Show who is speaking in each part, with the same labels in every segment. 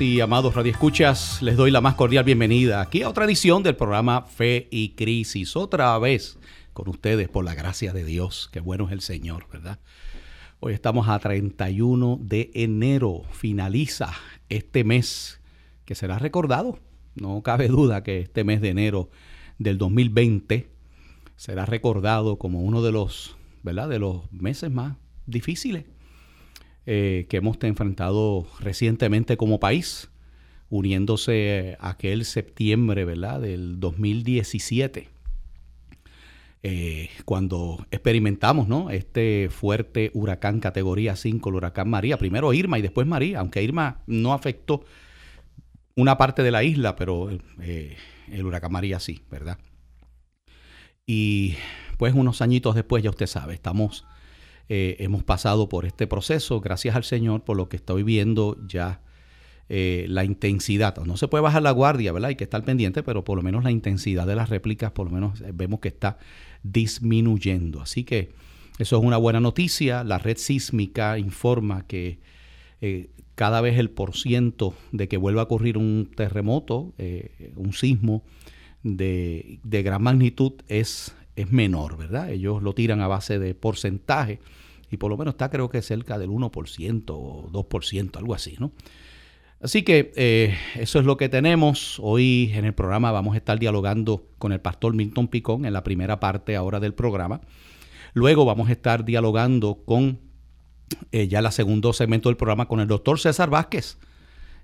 Speaker 1: Sí, amados radioescuchas, les doy la más cordial bienvenida aquí a otra edición del programa Fe y Crisis. Otra vez con ustedes por la gracia de Dios. Qué bueno es el Señor, ¿verdad? Hoy estamos a 31 de enero. Finaliza este mes que será recordado. No cabe duda que este mes de enero del 2020 será recordado como uno de los, ¿verdad? De los meses más difíciles eh, que hemos enfrentado recientemente como país, uniéndose a aquel septiembre ¿verdad? del 2017, eh, cuando experimentamos ¿no? este fuerte huracán categoría 5, el huracán María, primero Irma y después María, aunque Irma no afectó una parte de la isla, pero eh, el huracán María sí, ¿verdad? Y pues unos añitos después, ya usted sabe, estamos eh, hemos pasado por este proceso, gracias al Señor, por lo que estoy viendo ya eh, la intensidad. No se puede bajar la guardia, ¿verdad? Hay que estar pendiente, pero por lo menos la intensidad de las réplicas, por lo menos eh, vemos que está disminuyendo. Así que eso es una buena noticia. La red sísmica informa que cada vez el porciento de que vuelva a ocurrir un terremoto, un sismo de, de gran magnitud es es menor, ¿verdad? Ellos lo tiran a base de porcentaje y por lo menos está creo que cerca del 1% o 2%, algo así, ¿no? Así que eh, eso es lo que tenemos. Hoy en el programa vamos a estar dialogando con el pastor Milton Picón en la primera parte ahora del programa. Luego vamos a estar dialogando con eh, ya el segundo segmento del programa con el doctor César Vázquez,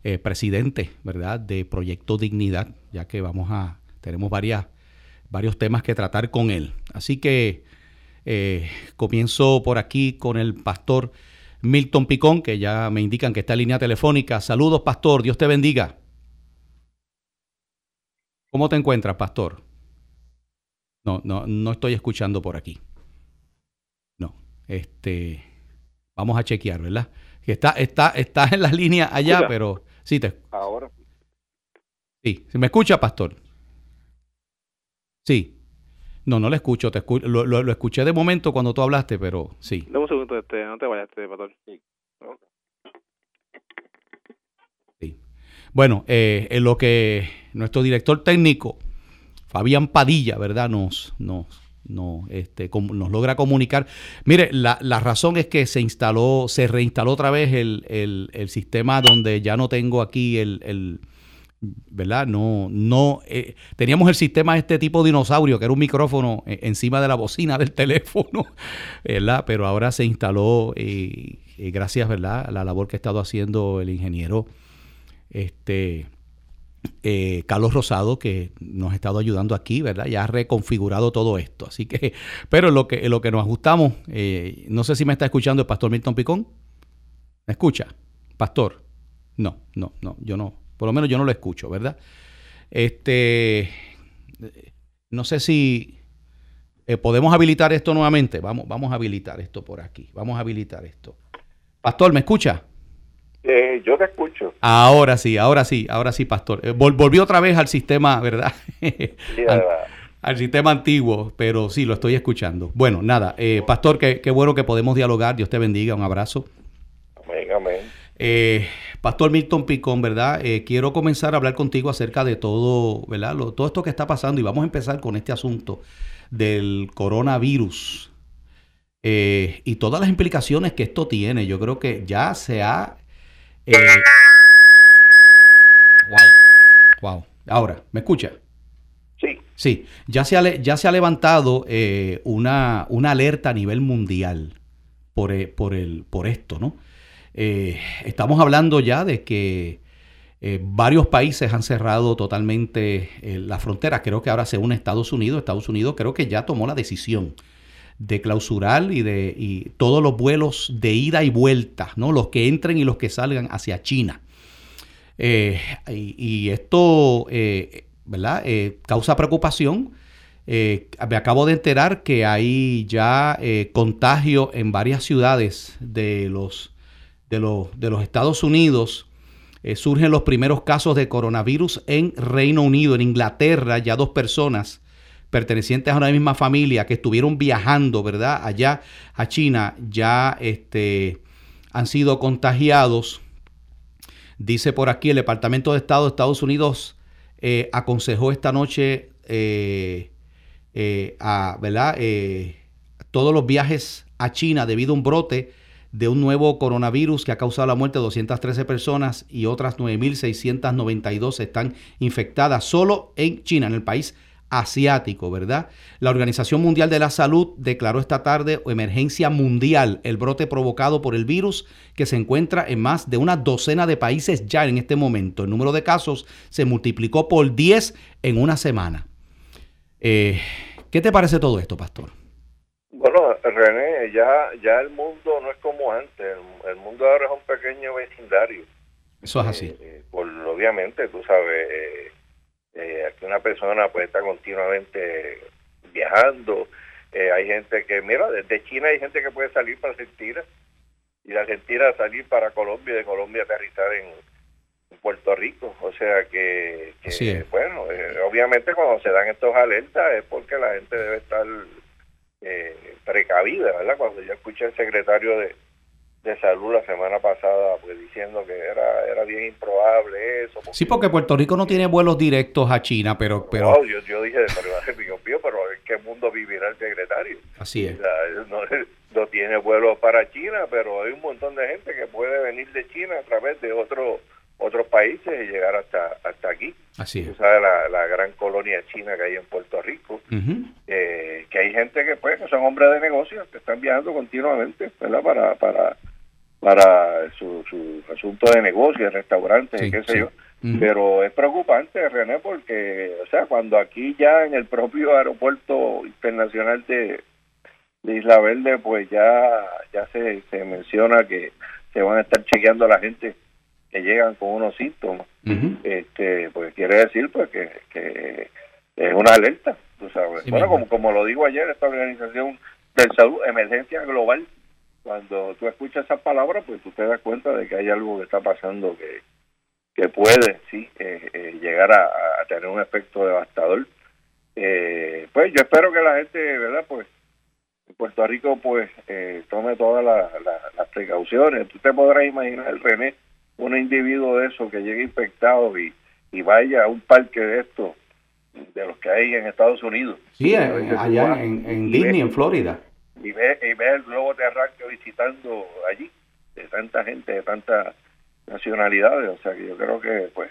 Speaker 1: eh, presidente, ¿verdad?, de Proyecto Dignidad, ya que vamos a, tenemos varias varios temas que tratar con él. Así que eh, comienzo por aquí con el pastor Milton Picón, que ya me indican que está en línea telefónica. Saludos, pastor. Dios te bendiga. ¿Cómo te encuentras, pastor? No, no, no estoy escuchando por aquí. No, este, vamos a chequear, ¿verdad? Que está, está, está en la línea allá, pero sí te. Ahora. Sí, ¿se me escucha, pastor? Sí. No, no lo escucho. Te lo, escuché de momento cuando tú hablaste, pero sí.
Speaker 2: Dame un segundo, este, no te vayas, este, pastor. Sí.
Speaker 1: Bueno, eh, en lo que nuestro director técnico, Fabián Padilla, ¿verdad? Nos, nos, nos, este, nos logra comunicar. Mire, la, la, razón es que se instaló, se reinstaló otra vez el, el, el sistema donde ya no tengo aquí el, el ¿verdad? No, no, eh, teníamos el sistema de este tipo de dinosaurio, que era un micrófono eh, encima de la bocina del teléfono, ¿verdad? Pero ahora se instaló, eh, gracias, ¿verdad? A la labor que ha estado haciendo el ingeniero este, Carlos Rosado, que nos ha estado ayudando aquí, ¿verdad? Ya ha reconfigurado todo esto. Así que, pero lo que, lo que nos ajustamos, no sé si me está escuchando el pastor Milton Picón. ¿Me escucha? Pastor. No, no, no, yo no. Por lo menos yo no lo escucho, ¿verdad? Este, no sé si eh, podemos habilitar esto nuevamente. Vamos, vamos a habilitar esto por aquí. Vamos a habilitar esto. Pastor, ¿me escucha?
Speaker 2: Eh, yo te escucho.
Speaker 1: Ahora sí, ahora sí, ahora sí, pastor. Eh, volvió otra vez al sistema, ¿verdad? al, sistema antiguo, pero sí, lo estoy escuchando. Bueno, nada, pastor, qué, qué, bueno que podemos dialogar. Dios te bendiga, un abrazo.
Speaker 2: Amén, amén.
Speaker 1: Eh, Pastor Milton Picón, ¿verdad? Eh, quiero comenzar a hablar contigo acerca de todo, ¿verdad? todo esto que está pasando y vamos a empezar con este asunto del coronavirus eh, y todas las implicaciones que esto tiene. Yo creo que ya se ha... wow, wow. Ahora, ¿me escucha?
Speaker 2: Sí.
Speaker 1: Sí, ya se ha, ya se ha levantado una, una alerta a nivel mundial por, por, el, por esto, ¿no? Eh, estamos hablando ya de que eh, varios países han cerrado totalmente eh, la frontera. Creo que ahora se une Estados Unidos. Estados Unidos creo que ya tomó la decisión de clausurar y de todos los vuelos de ida y vuelta, ¿no? Los que entren y los que salgan hacia China. y, esto, ¿verdad? causa preocupación Eh, me acabo de enterar que hay ya eh, contagio en varias ciudades de los, de los, de los Estados Unidos. Eh, surgen los primeros casos de coronavirus en Reino Unido, en Inglaterra, ya dos personas pertenecientes a una misma familia que estuvieron viajando, ¿verdad? Allá a China, ya este, han sido contagiados. Dice por aquí el Departamento de Estado de Estados Unidos aconsejó esta noche eh, a, ¿verdad? Eh, todos los viajes a China debido a un brote de un nuevo coronavirus que ha causado la muerte de 213 personas y otras 9.692 están infectadas solo en China, en el país asiático, ¿verdad? La Organización Mundial de la Salud declaró esta tarde emergencia mundial, el brote provocado por el virus que se encuentra en más de una docena de países ya en este momento. El número de casos se multiplicó por 10 en una semana. Eh, ¿Qué te parece todo esto, pastor?
Speaker 2: Bueno, René, ya, ya el mundo no es como antes. El, mundo ahora es un pequeño vecindario.
Speaker 1: Eso es así.
Speaker 2: Eh, eh, por, obviamente, tú sabes, aquí una persona puede estar continuamente viajando. hay gente que, mira, desde China hay gente que puede salir para Argentina y de Argentina salir para Colombia y de Colombia aterrizar en, Puerto Rico. O sea que, bueno, eh, obviamente cuando se dan estos alertas es porque la gente debe estar eh, precavida, ¿verdad? Cuando yo escuché al secretario de, salud la semana pasada pues diciendo que era era bien improbable eso
Speaker 1: sí porque Puerto Rico no tiene vuelos directos a China pero pero
Speaker 2: yo, yo dije pero, pero en qué mundo vivirá el secretario
Speaker 1: así es
Speaker 2: no, no tiene vuelos para China pero hay un montón de gente que puede venir de China a través de otro otros países y llegar hasta hasta aquí.
Speaker 1: Así es.
Speaker 2: sabes la, gran colonia china que hay en Puerto Rico, eh, que hay gente que pues que son hombres de negocios que están viajando continuamente, ¿verdad? Para para para su, su asunto de negocios, restaurantes, qué sé yo. Pero es preocupante, René, porque, o sea, cuando aquí ya en el propio aeropuerto internacional de, de Isla Verde, pues ya, ya se, se menciona que se van a estar chequeando a la gente llegan con unos síntomas, este, pues quiere decir pues que, es una alerta, tú sabes. bueno, como, como lo digo ayer, esta organización de salud, emergencia global, cuando tú escuchas esas palabras, pues tú te das cuenta de que hay algo que está pasando que, que puede, sí, eh, eh, llegar a, tener un efecto devastador. Eh, pues yo espero que la gente, ¿verdad? Pues en Puerto Rico, pues tome todas las precauciones. Tú te podrás imaginar, René, un individuo de eso que llegue infectado y, y vaya a un parque de estos, de los que hay en Estados Unidos.
Speaker 1: Sí, allá en, Disney, en Florida.
Speaker 2: Y ve, y ve el globo terráqueo visitando allí, de tanta gente, de tantas nacionalidades. O sea que yo creo que, pues,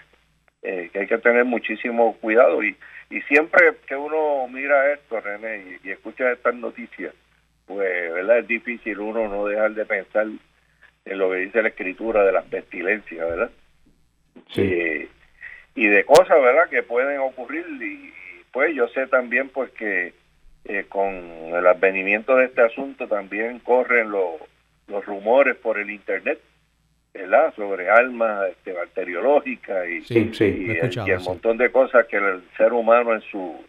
Speaker 2: eh, que hay que tener muchísimo cuidado. Y, y siempre que uno mira esto, René, y, y escucha estas noticias, pues, ¿verdad? Es difícil uno no dejar de pensar en lo que dice la escritura de las pestilencias, ¿verdad?
Speaker 1: Sí.
Speaker 2: Eh, y de cosas, ¿verdad?, que pueden ocurrir y, pues yo sé también pues que eh, con el advenimiento de este asunto también corren los rumores por el internet, ¿verdad?, sobre almas este, bacteriológicas y,
Speaker 1: y,
Speaker 2: el, montón de cosas que el ser humano en su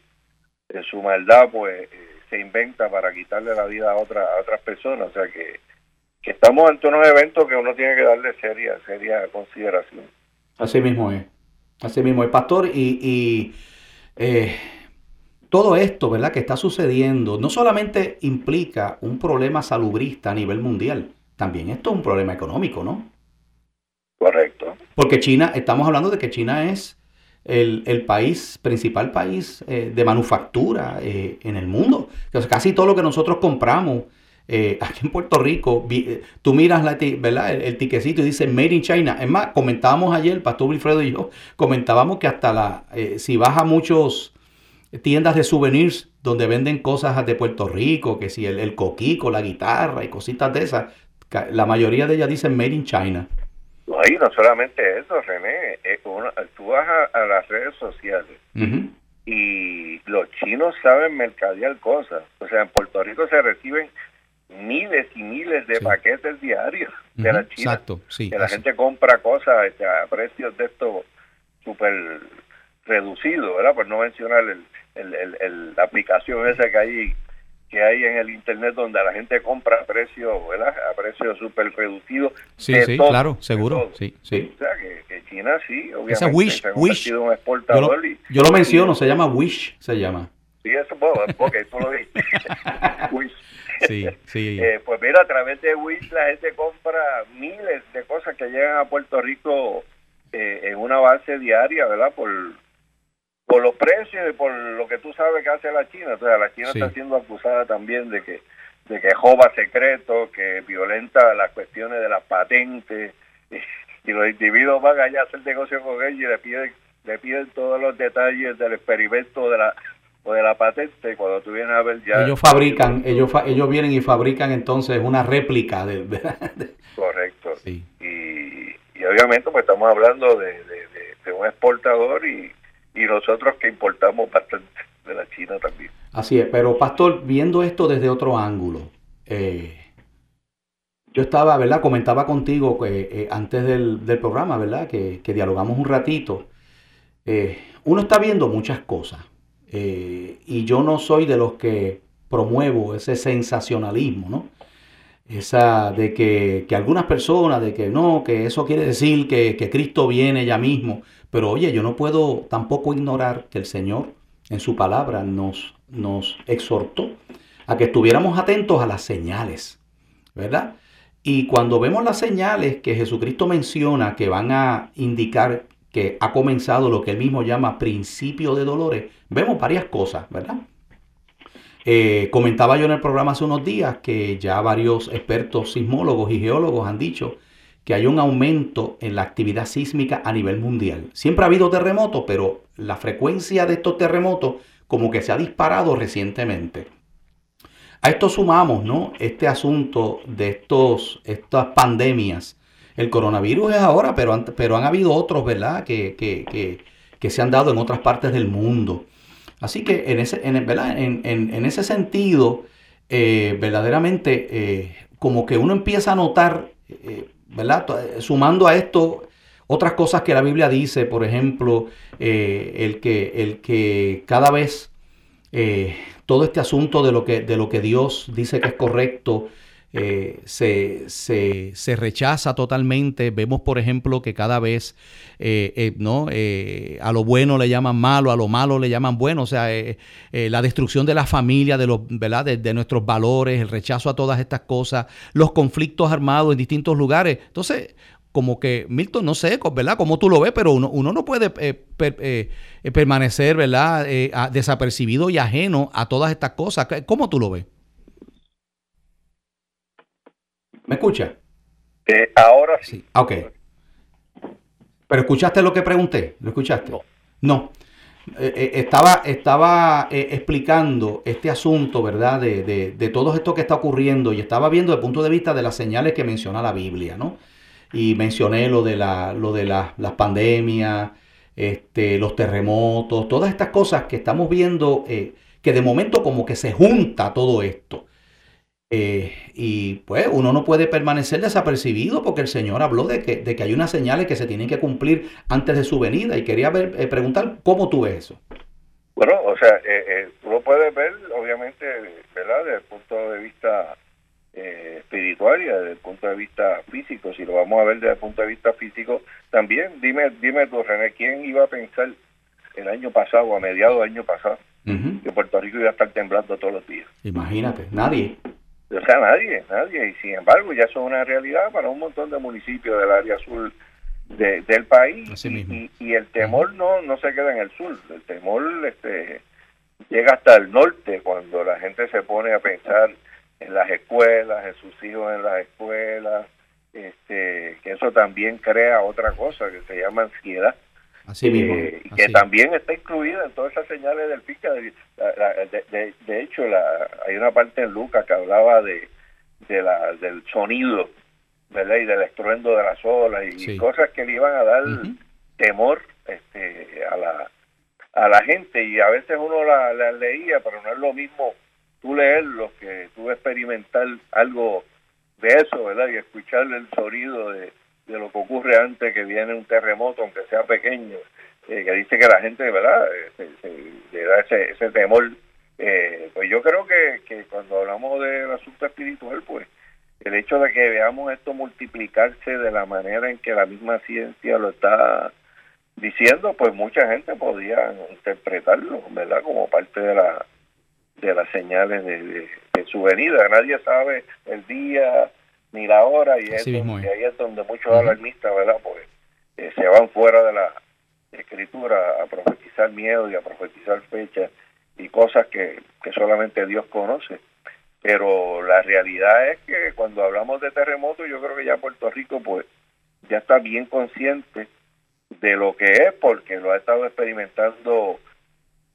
Speaker 2: en su maldad pues eh, se inventa para quitarle la vida a, otra, a otras personas, o sea que estamos ante unos eventos que uno tiene que darle seria, seria consideración.
Speaker 1: Así mismo es, así mismo es, pastor, y, eh, todo esto, ¿verdad?, que está sucediendo, no solamente implica un problema salubrista a nivel mundial, también esto es un problema económico, ¿no?
Speaker 2: Correcto.
Speaker 1: Porque China, estamos hablando de que China es el, país, principal país eh, de manufactura eh, en el mundo. casi todo lo que nosotros compramos eh, aquí en Puerto Rico, eh, tú miras la, ¿verdad? El, tiquecito y dice Made in China. Es más, comentábamos ayer, el pastor Wilfredo y yo, comentábamos que hasta la, eh, si vas a muchos tiendas de souvenirs donde venden cosas de Puerto Rico, que si el, coquico, la guitarra y cositas de esas, la mayoría de ellas dicen Made in China.
Speaker 2: No, y no solamente eso, René, tú vas a, las redes sociales y los chinos saben mercadear cosas. O sea, en Puerto Rico se reciben miles y miles de paquetes diarios de la China.
Speaker 1: Exacto, sí.
Speaker 2: Que la gente compra cosas este, a precios de esto súper reducidos, ¿verdad? Por no mencionar el, la aplicación esa que hay que hay en el internet donde la gente compra a precio, ¿verdad? A precio súper reducido.
Speaker 1: Sí, sí, claro, seguro, sí, sí.
Speaker 2: O sea, que, China sí, obviamente.
Speaker 1: Esa Wish, Wish.
Speaker 2: Un exportador
Speaker 1: yo, lo, yo lo menciono, se llama Wish, se llama.
Speaker 2: Sí, eso, bueno, ok, tú lo dijiste. Wish.
Speaker 1: Sí, sí.
Speaker 2: Eh, pues mira, a través de Wish la gente compra miles de cosas que llegan a Puerto Rico eh, en una base diaria, ¿verdad? Por por los precios y por lo que tú sabes que hace la China. O sea, la China está siendo acusada también de que de que joba secretos, que violenta las cuestiones de las patentes y, los individuos van allá a hacer negocio con ellos y le piden le piden todos los detalles del experimento de la o de la patente cuando tú vienes a ver ya
Speaker 1: ellos fabrican ellos ellos vienen y fabrican entonces una réplica de,
Speaker 2: correcto y, y obviamente pues estamos hablando de, de un exportador y y nosotros que importamos bastante de la China también.
Speaker 1: Así es, pero Pastor, viendo esto desde otro ángulo, eh, yo estaba, ¿verdad? Comentaba contigo que eh, antes del, programa, ¿verdad? Que, dialogamos un ratito. Eh, uno está viendo muchas cosas y yo no soy de los que promuevo ese sensacionalismo, ¿no? Esa de que, algunas personas, de que no, que eso quiere decir que, que Cristo viene ya mismo. Pero oye, yo no puedo tampoco ignorar que el Señor en su palabra nos, nos exhortó a que estuviéramos atentos a las señales, ¿verdad? Y cuando vemos las señales que Jesucristo menciona que van a indicar que ha comenzado lo que él mismo llama principio de dolores, vemos varias cosas, ¿verdad? Eh, comentaba yo en el programa hace unos días que ya varios expertos sismólogos y geólogos han dicho que hay un aumento en la actividad sísmica a nivel mundial. Siempre ha habido terremotos, pero la frecuencia de estos terremotos como que se ha disparado recientemente. A esto sumamos, ¿no? Este asunto de estos, estas pandemias. El coronavirus es ahora, pero han, pero han habido otros, ¿verdad? Que, que, que, se han dado en otras partes del mundo. Así que en ese, en, ¿verdad? En, ese sentido, eh, verdaderamente, eh, como que uno empieza a notar eh, ¿verdad? Sumando a esto otras cosas que la Biblia dice, por ejemplo, el, que, el que cada vez todo este asunto de lo, que, de lo que Dios dice que es correcto, se, se, rechaza totalmente. Vemos, por ejemplo, que cada vez ¿no? a lo bueno le llaman malo, a lo malo le llaman bueno. O sea, la destrucción de la familia, de, los, ¿verdad? de, nuestros valores, el rechazo a todas estas cosas, los conflictos armados en distintos lugares. Entonces, como que, Milton, no sé, ¿verdad? Como tú lo ves, pero uno, no puede permanecer, ¿verdad? desapercibido y ajeno a todas estas cosas. ¿Cómo tú lo ves? ¿Me escucha?
Speaker 2: Eh, ahora sí.
Speaker 1: Ok. Pero escuchaste lo que pregunté, ¿lo escuchaste? No. Eh, eh, estaba estaba explicando este asunto, ¿verdad? De, de, de, todo esto que está ocurriendo y estaba viendo desde el punto de vista de las señales que menciona la Biblia, ¿no? Y mencioné lo de, la, lo de las pandemias, este, los terremotos, todas estas cosas que estamos viendo, que de momento como que se junta todo esto. Eh, y pues uno no puede permanecer desapercibido porque el Señor habló de que, de que hay unas señales que se tienen que cumplir antes de su venida. Y quería ver, eh, preguntar cómo tú ves eso.
Speaker 2: Bueno, o sea, eh, tú lo puedes ver, obviamente, ¿verdad? Desde el punto de vista espiritual y desde el punto de vista físico. Si lo vamos a ver desde el punto de vista físico, también, dime, dime tú, René, ¿quién iba a pensar el año pasado, a mediados del año pasado, que Puerto Rico iba a estar temblando todos los días?
Speaker 1: Imagínate, nadie.
Speaker 2: O sea, nadie, nadie. Y sin embargo, ya son una realidad para un montón de municipios del área sur del país. Y, y, el temor no, no se queda en el sur. El temor este, llega hasta el norte cuando la gente se pone a pensar en las escuelas, en sus hijos en las escuelas. Este, que eso también crea otra cosa que se llama ansiedad
Speaker 1: Así mismo.
Speaker 2: Eh, que también está incluida en todas esas señales del FICA. De, de, hecho, la, hay una parte en Lucas que hablaba de, la, del sonido ¿verdad? y del estruendo de las olas y cosas que le iban a dar temor este, a, la, a la gente. Y a veces uno la, la leía, pero no es lo mismo tú leerlo que tú experimentar algo de eso, ¿verdad? Y escuchar el sonido de de lo que ocurre antes que viene un terremoto, aunque sea pequeño, eh, que dice que la gente, ¿verdad?, le da ese, ese temor. pues yo creo que, que cuando hablamos del asunto espiritual, pues el hecho de que veamos esto multiplicarse de la manera en que la misma ciencia lo está diciendo, pues mucha gente podría interpretarlo, ¿verdad? Como parte de la de las señales de, su venida. Nadie sabe el día ni la hora y, es donde, ahí es donde muchos alarmistas, ¿verdad? Pues eh, se van fuera de la escritura a profetizar miedo y a profetizar fechas y cosas que, que solamente Dios conoce. Pero la realidad es que cuando hablamos de terremotos, yo creo que ya Puerto Rico pues ya está bien consciente de lo que es porque lo ha estado experimentando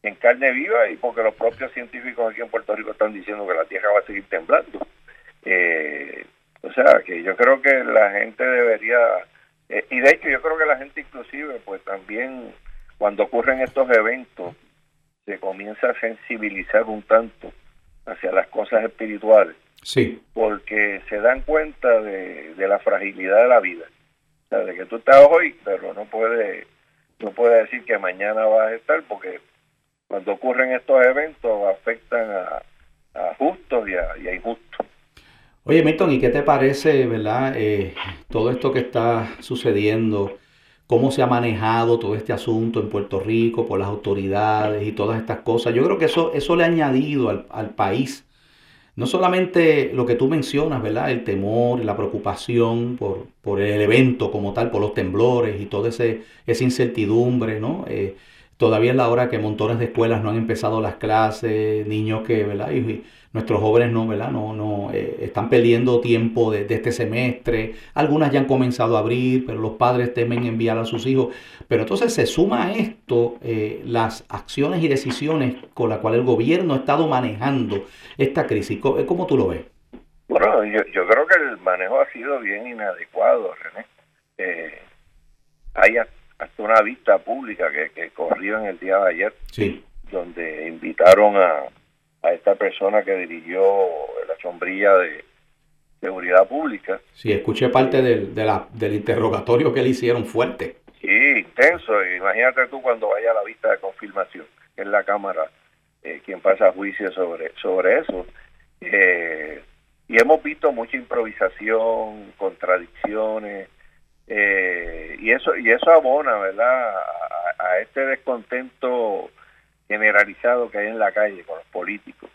Speaker 2: en carne viva y porque los propios científicos aquí en Puerto Rico están diciendo que la Tierra va a seguir temblando. Eh, o sea, que yo creo que la gente debería, eh, y de hecho yo creo que la gente inclusive, pues también cuando ocurren estos eventos, se comienza a sensibilizar un tanto hacia las cosas espirituales.
Speaker 1: Sí.
Speaker 2: Porque se dan cuenta de, de la fragilidad de la vida. O sea, de que tú estás hoy, pero no puedes no puede decir que mañana vas a estar porque cuando ocurren estos eventos afectan a, justos y a, injustos.
Speaker 1: Oye, Milton, ¿y qué te parece, verdad, eh, todo esto que está sucediendo? ¿Cómo se ha manejado todo este asunto en Puerto Rico por las autoridades y todas estas cosas? Yo creo que eso, eso le ha añadido al, país no solamente lo que tú mencionas, ¿verdad? El temor, la preocupación por, por el evento como tal, por los temblores y toda esa incertidumbre, ¿no? Eh, Todavía es la hora que montones de escuelas no han empezado las clases, niños que, ¿verdad? Nuestros jóvenes no, ¿verdad? No, no, eh, están perdiendo tiempo de, este semestre. Algunas ya han comenzado a abrir, pero los padres temen enviar a sus hijos. Pero entonces se suma a esto eh, las acciones y decisiones con las cuales el gobierno ha estado manejando esta crisis. ¿Cómo, tú lo ves?
Speaker 2: Bueno, yo, yo creo que el manejo ha sido bien inadecuado, René. Eh, hay hasta una vista pública que, que corrió en el día de ayer, donde invitaron a, a esta persona que dirigió la sombrilla de seguridad pública.
Speaker 1: Sí, escuché parte del, de la, del interrogatorio que le hicieron fuerte.
Speaker 2: Sí, intenso. Imagínate tú cuando vaya a la vista de confirmación, que es la Cámara eh, quien pasa juicio sobre, sobre eso. Eh, y hemos visto mucha improvisación, contradicciones, eh, y eso y eso abona verdad a, este descontento generalizado que hay en la calle con los políticos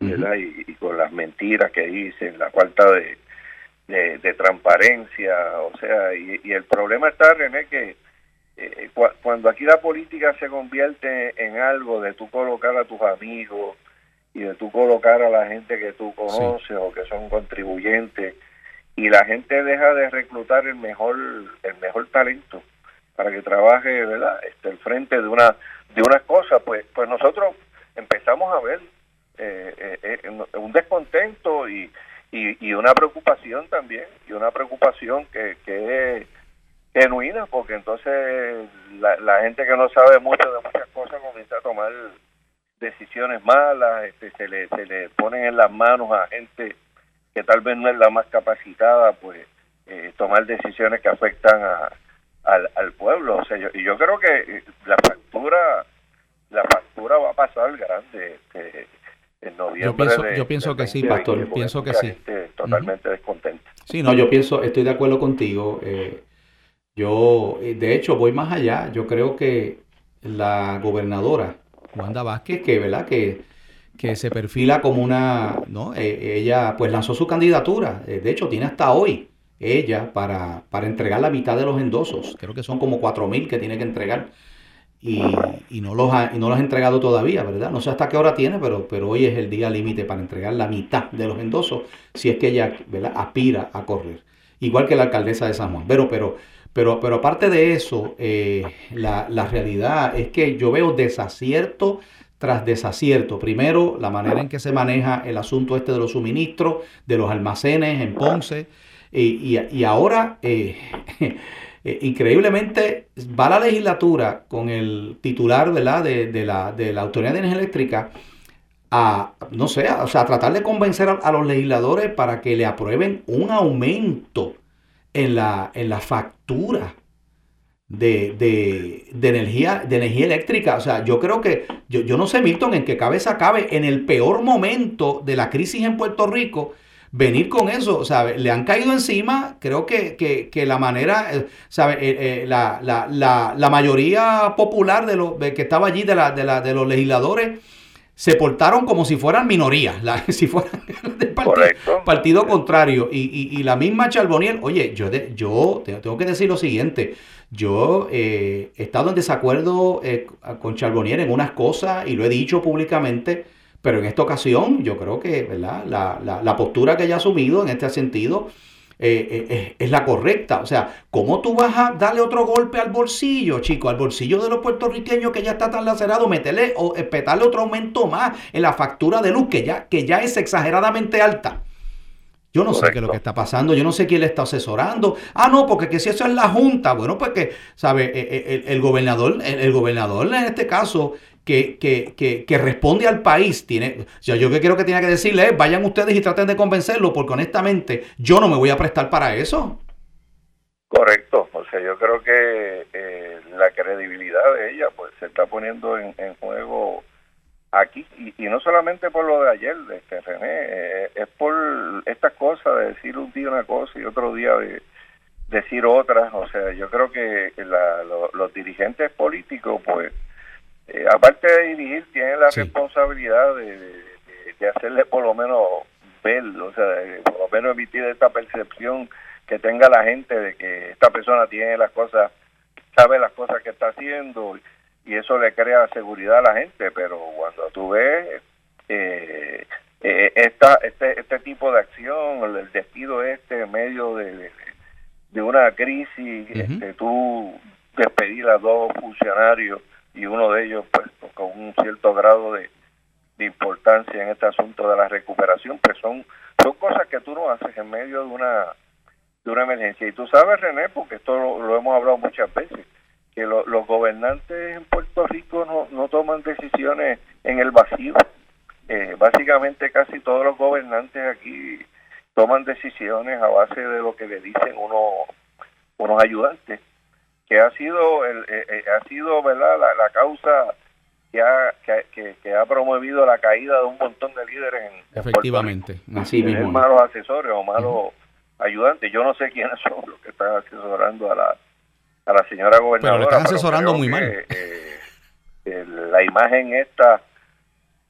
Speaker 2: verdad y, con las mentiras que dicen la falta de, de, transparencia o sea y, el problema está René que eh, cuando aquí la política se convierte en algo de tú colocar a tus amigos y de tú colocar a la gente que tú conoces o que son contribuyentes y la gente deja de reclutar el mejor el mejor talento para que trabaje verdad este el frente de una de unas cosas pues pues nosotros empezamos a ver eh, eh, eh, un descontento y, y, una preocupación también y una preocupación que, que es genuina porque entonces la, la gente que no sabe mucho de muchas cosas comienza a tomar decisiones malas este se le se le ponen en las manos a gente que tal vez no es la más capacitada, pues eh, tomar decisiones que afectan a, al, pueblo. O sea, yo, y yo creo que eh, la factura la factura va a pasar grande este, en noviembre.
Speaker 1: Yo pienso, yo pienso que sí, pastor. Pienso que sí.
Speaker 2: Totalmente descontenta.
Speaker 1: Sí, no, yo pienso, estoy de acuerdo contigo. Eh, yo, de hecho, voy más allá. Yo creo que la gobernadora Wanda Vázquez, que, ¿verdad? Que que se perfila como una, ¿no? E, ella pues lanzó su candidatura, eh, de hecho tiene hasta hoy ella para, para entregar la mitad de los endosos, creo que son como cuatro mil que tiene que entregar y, y, no los ha, y no los ha entregado todavía, ¿verdad? No sé hasta qué hora tiene, pero, pero hoy es el día límite para entregar la mitad de los endosos si es que ella ¿verdad? aspira a correr, igual que la alcaldesa de San Juan, pero, pero, pero, pero aparte de eso, eh, la, la realidad es que yo veo desacierto tras desacierto. Primero, la manera en que se maneja el asunto este de los suministros, de los almacenes en Ponce. Y, ahora, eh, eh, increíblemente, va la legislatura con el titular ¿verdad? De, la, de la Autoridad de Energía Eléctrica a, no sé, o sea, a tratar de convencer a, los legisladores para que le aprueben un aumento en la, en la factura de, de, energía, de energía eléctrica. O sea, yo creo que, yo, yo no sé, Milton, en qué cabeza cabe en el peor momento de la crisis en Puerto Rico venir con eso, ¿sabe? Le han caído encima, creo que, que, la manera, eh, ¿sabe? Eh, eh, la, la, la, la, mayoría popular de, los que estaba allí, de, la, de, la, de los legisladores, se portaron como si fueran minorías, si fueran del partido, partido contrario. Y, y, la misma Charboniel, oye, yo, yo tengo que decir lo siguiente, yo he estado en desacuerdo con Charboniel en unas cosas y lo he dicho públicamente, pero en esta ocasión yo creo que ¿verdad? La, la, la postura que haya asumido en este sentido eh, eh, es la correcta. O sea, ¿cómo tú vas a darle otro golpe al bolsillo, chico? Al bolsillo de los puertorriqueños que ya está tan lacerado, meterle o espetarle otro aumento más en la factura de luz que ya, que ya es exageradamente alta. Yo no sé qué es lo que está pasando, yo no sé quién le está asesorando. Ah, no, porque que si eso es la Junta, bueno, pues que, ¿sabe? Eh, el, gobernador, el, gobernador en este caso que, que, que, responde al país. Tiene, o sea, yo que quiero que tiene que decirle es, vayan ustedes y traten de convencerlo, porque honestamente yo no me voy a prestar para eso.
Speaker 2: Correcto, o sea, yo creo que eh, la credibilidad de ella pues se está poniendo en, juego aquí y, no solamente por lo de ayer, de este René, eh, es por esta cosa de decir un día una cosa y otro día de decir otra, o sea, yo creo que los dirigentes políticos pues eh, aparte de dirigir, tiene la responsabilidad de, hacerle por lo menos ver, o sea, por lo menos emitir esta percepción que tenga la gente de que esta persona tiene las cosas, sabe las cosas que está haciendo y eso le crea seguridad a la gente, pero cuando tú ves eh, eh esta, este, este tipo de acción, el despido este en medio de, de, una crisis, este, tú despedir a dos funcionarios y uno de ellos pues con un cierto grado de, importancia en este asunto de la recuperación, pues son, son cosas que tú no haces en medio de una, de una emergencia. Y tú sabes, René, porque esto lo, hemos hablado muchas veces, que los gobernantes en Puerto Rico no, no toman decisiones en el vacío. Eh, básicamente casi todos los gobernantes aquí toman decisiones a base de lo que le dicen uno, unos ayudantes que ha sido el, eh, eh, ha sido verdad la, causa que ha, que, ha promovido la caída de un montón de líderes en
Speaker 1: efectivamente así mismo
Speaker 2: malos asesores o malos ayudantes. Yo no sé quiénes son los que están asesorando a la a la señora gobernadora
Speaker 1: pero le están asesorando muy mal.
Speaker 2: eh, la imagen esta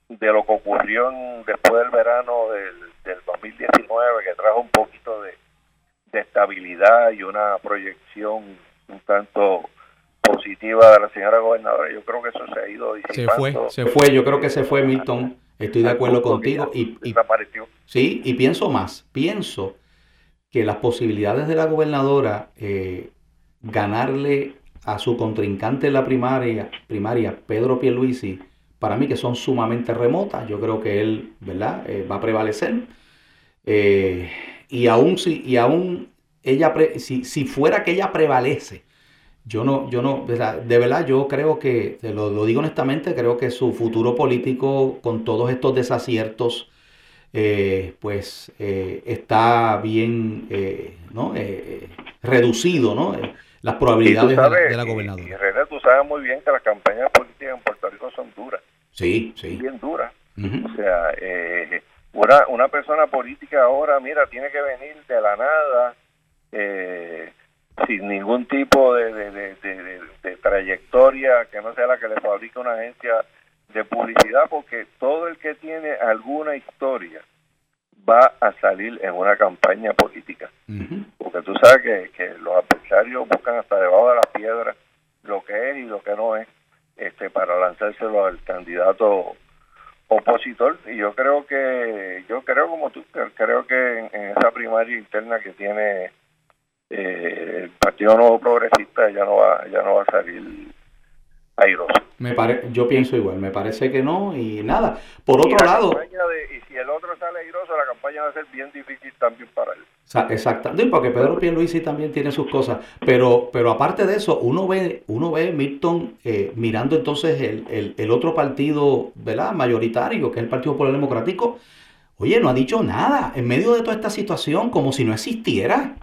Speaker 2: de lo que ocurrió después del verano del, del 2019 que trajo un poquito de, de estabilidad y una proyección un tanto positiva de la señora gobernadora. Yo creo que eso se ha ido
Speaker 1: disipando. Se fue, se fue, yo creo que se fue Milton. Estoy de acuerdo contigo. Y, y, sí, y pienso más, pienso que las posibilidades de la gobernadora eh, ganarle a su contrincante en la primaria, primaria, Pedro Pierluisi, para mí que son sumamente remotas. Yo creo que él, ¿verdad?, eh, va a prevalecer. Eh, y aún si, y aún ella, si, si fuera que ella prevalece, yo no, yo no, de verdad, yo creo que, lo, digo honestamente, creo que su futuro político con todos estos desaciertos, eh, pues eh, está bien eh, ¿no? reducido, ¿no? Las probabilidades de, la, gobernadora. Y,
Speaker 2: René, tú sabes muy bien que las campañas políticas en Puerto Rico son duras.
Speaker 1: Sí, sí.
Speaker 2: Bien duras. O sea, una, una persona política ahora, mira, tiene que venir de la nada eh, sin ningún tipo de, de, trayectoria que no sea la que le fabrica una agencia de publicidad, porque todo el que tiene alguna historia va a salir en una campaña política. Porque tú sabes que, que los adversarios buscan hasta debajo de las piedras lo que es y lo que no es este para lanzárselo al candidato opositor y yo creo que yo creo como tú creo que en esa primaria interna que tiene eh, el Partido Nuevo Progresista ya no va, ya no va a salir airoso.
Speaker 1: Me pare, yo pienso igual, me parece que no y nada. Por otro lado...
Speaker 2: y si el otro sale airoso, la campaña va a ser bien difícil también para él.
Speaker 1: Exacto, porque Pedro Pierluisi también tiene sus cosas, pero pero aparte de eso, uno ve uno ve Milton eh, mirando entonces el, el, el, otro partido, ¿verdad? mayoritario, que es el Partido Popular Democrático, oye, no ha dicho nada en medio de toda esta situación, como si no existiera.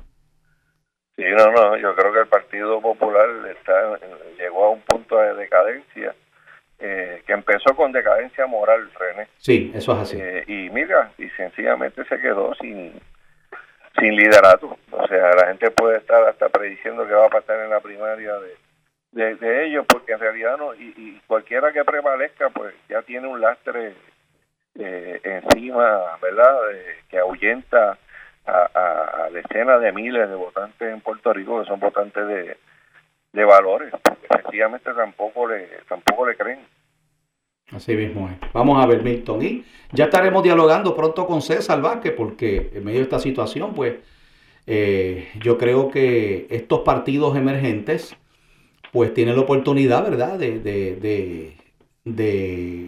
Speaker 2: Sí, no, no, yo creo que el Partido Popular está, llegó a un punto de decadencia eh, que empezó con decadencia moral, René.
Speaker 1: Sí, eso es así.
Speaker 2: Eh, y mira, y sencillamente se quedó sin, sin liderato. O sea, la gente puede estar hasta prediciendo que va a pasar en la primaria de, de, ellos, porque en realidad no, y, cualquiera que prevalezca, pues ya tiene un lastre eh, encima, ¿verdad?, que ahuyenta a, decenas de miles de votantes en Puerto Rico que son votantes de, de valores, porque efectivamente tampoco le, tampoco le creen.
Speaker 1: Así mismo es. Vamos a ver, Milton. Y ya estaremos dialogando pronto con César Vázquez, porque en medio de esta situación, pues, eh, yo creo que estos partidos emergentes, pues, tienen la oportunidad, ¿verdad?, de,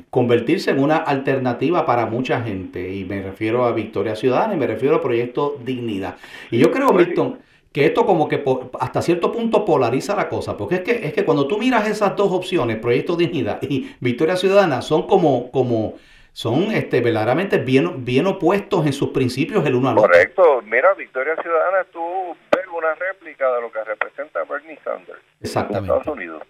Speaker 1: convertirse en una alternativa para mucha gente. Y me refiero a Victoria Ciudadana y me refiero al proyecto Dignidad. Y yo creo, Milton, que esto como que hasta cierto punto polariza la cosa, porque es que, es que cuando tú miras esas dos opciones, Proyecto Dignidad y Victoria Ciudadana, son como, como son este, verdaderamente bien, bien opuestos en sus principios el uno al
Speaker 2: otro. Correcto, mira, Victoria Ciudadana tú ves una réplica de lo que representa Bernie Sanders
Speaker 1: Exactamente. en Estados Unidos.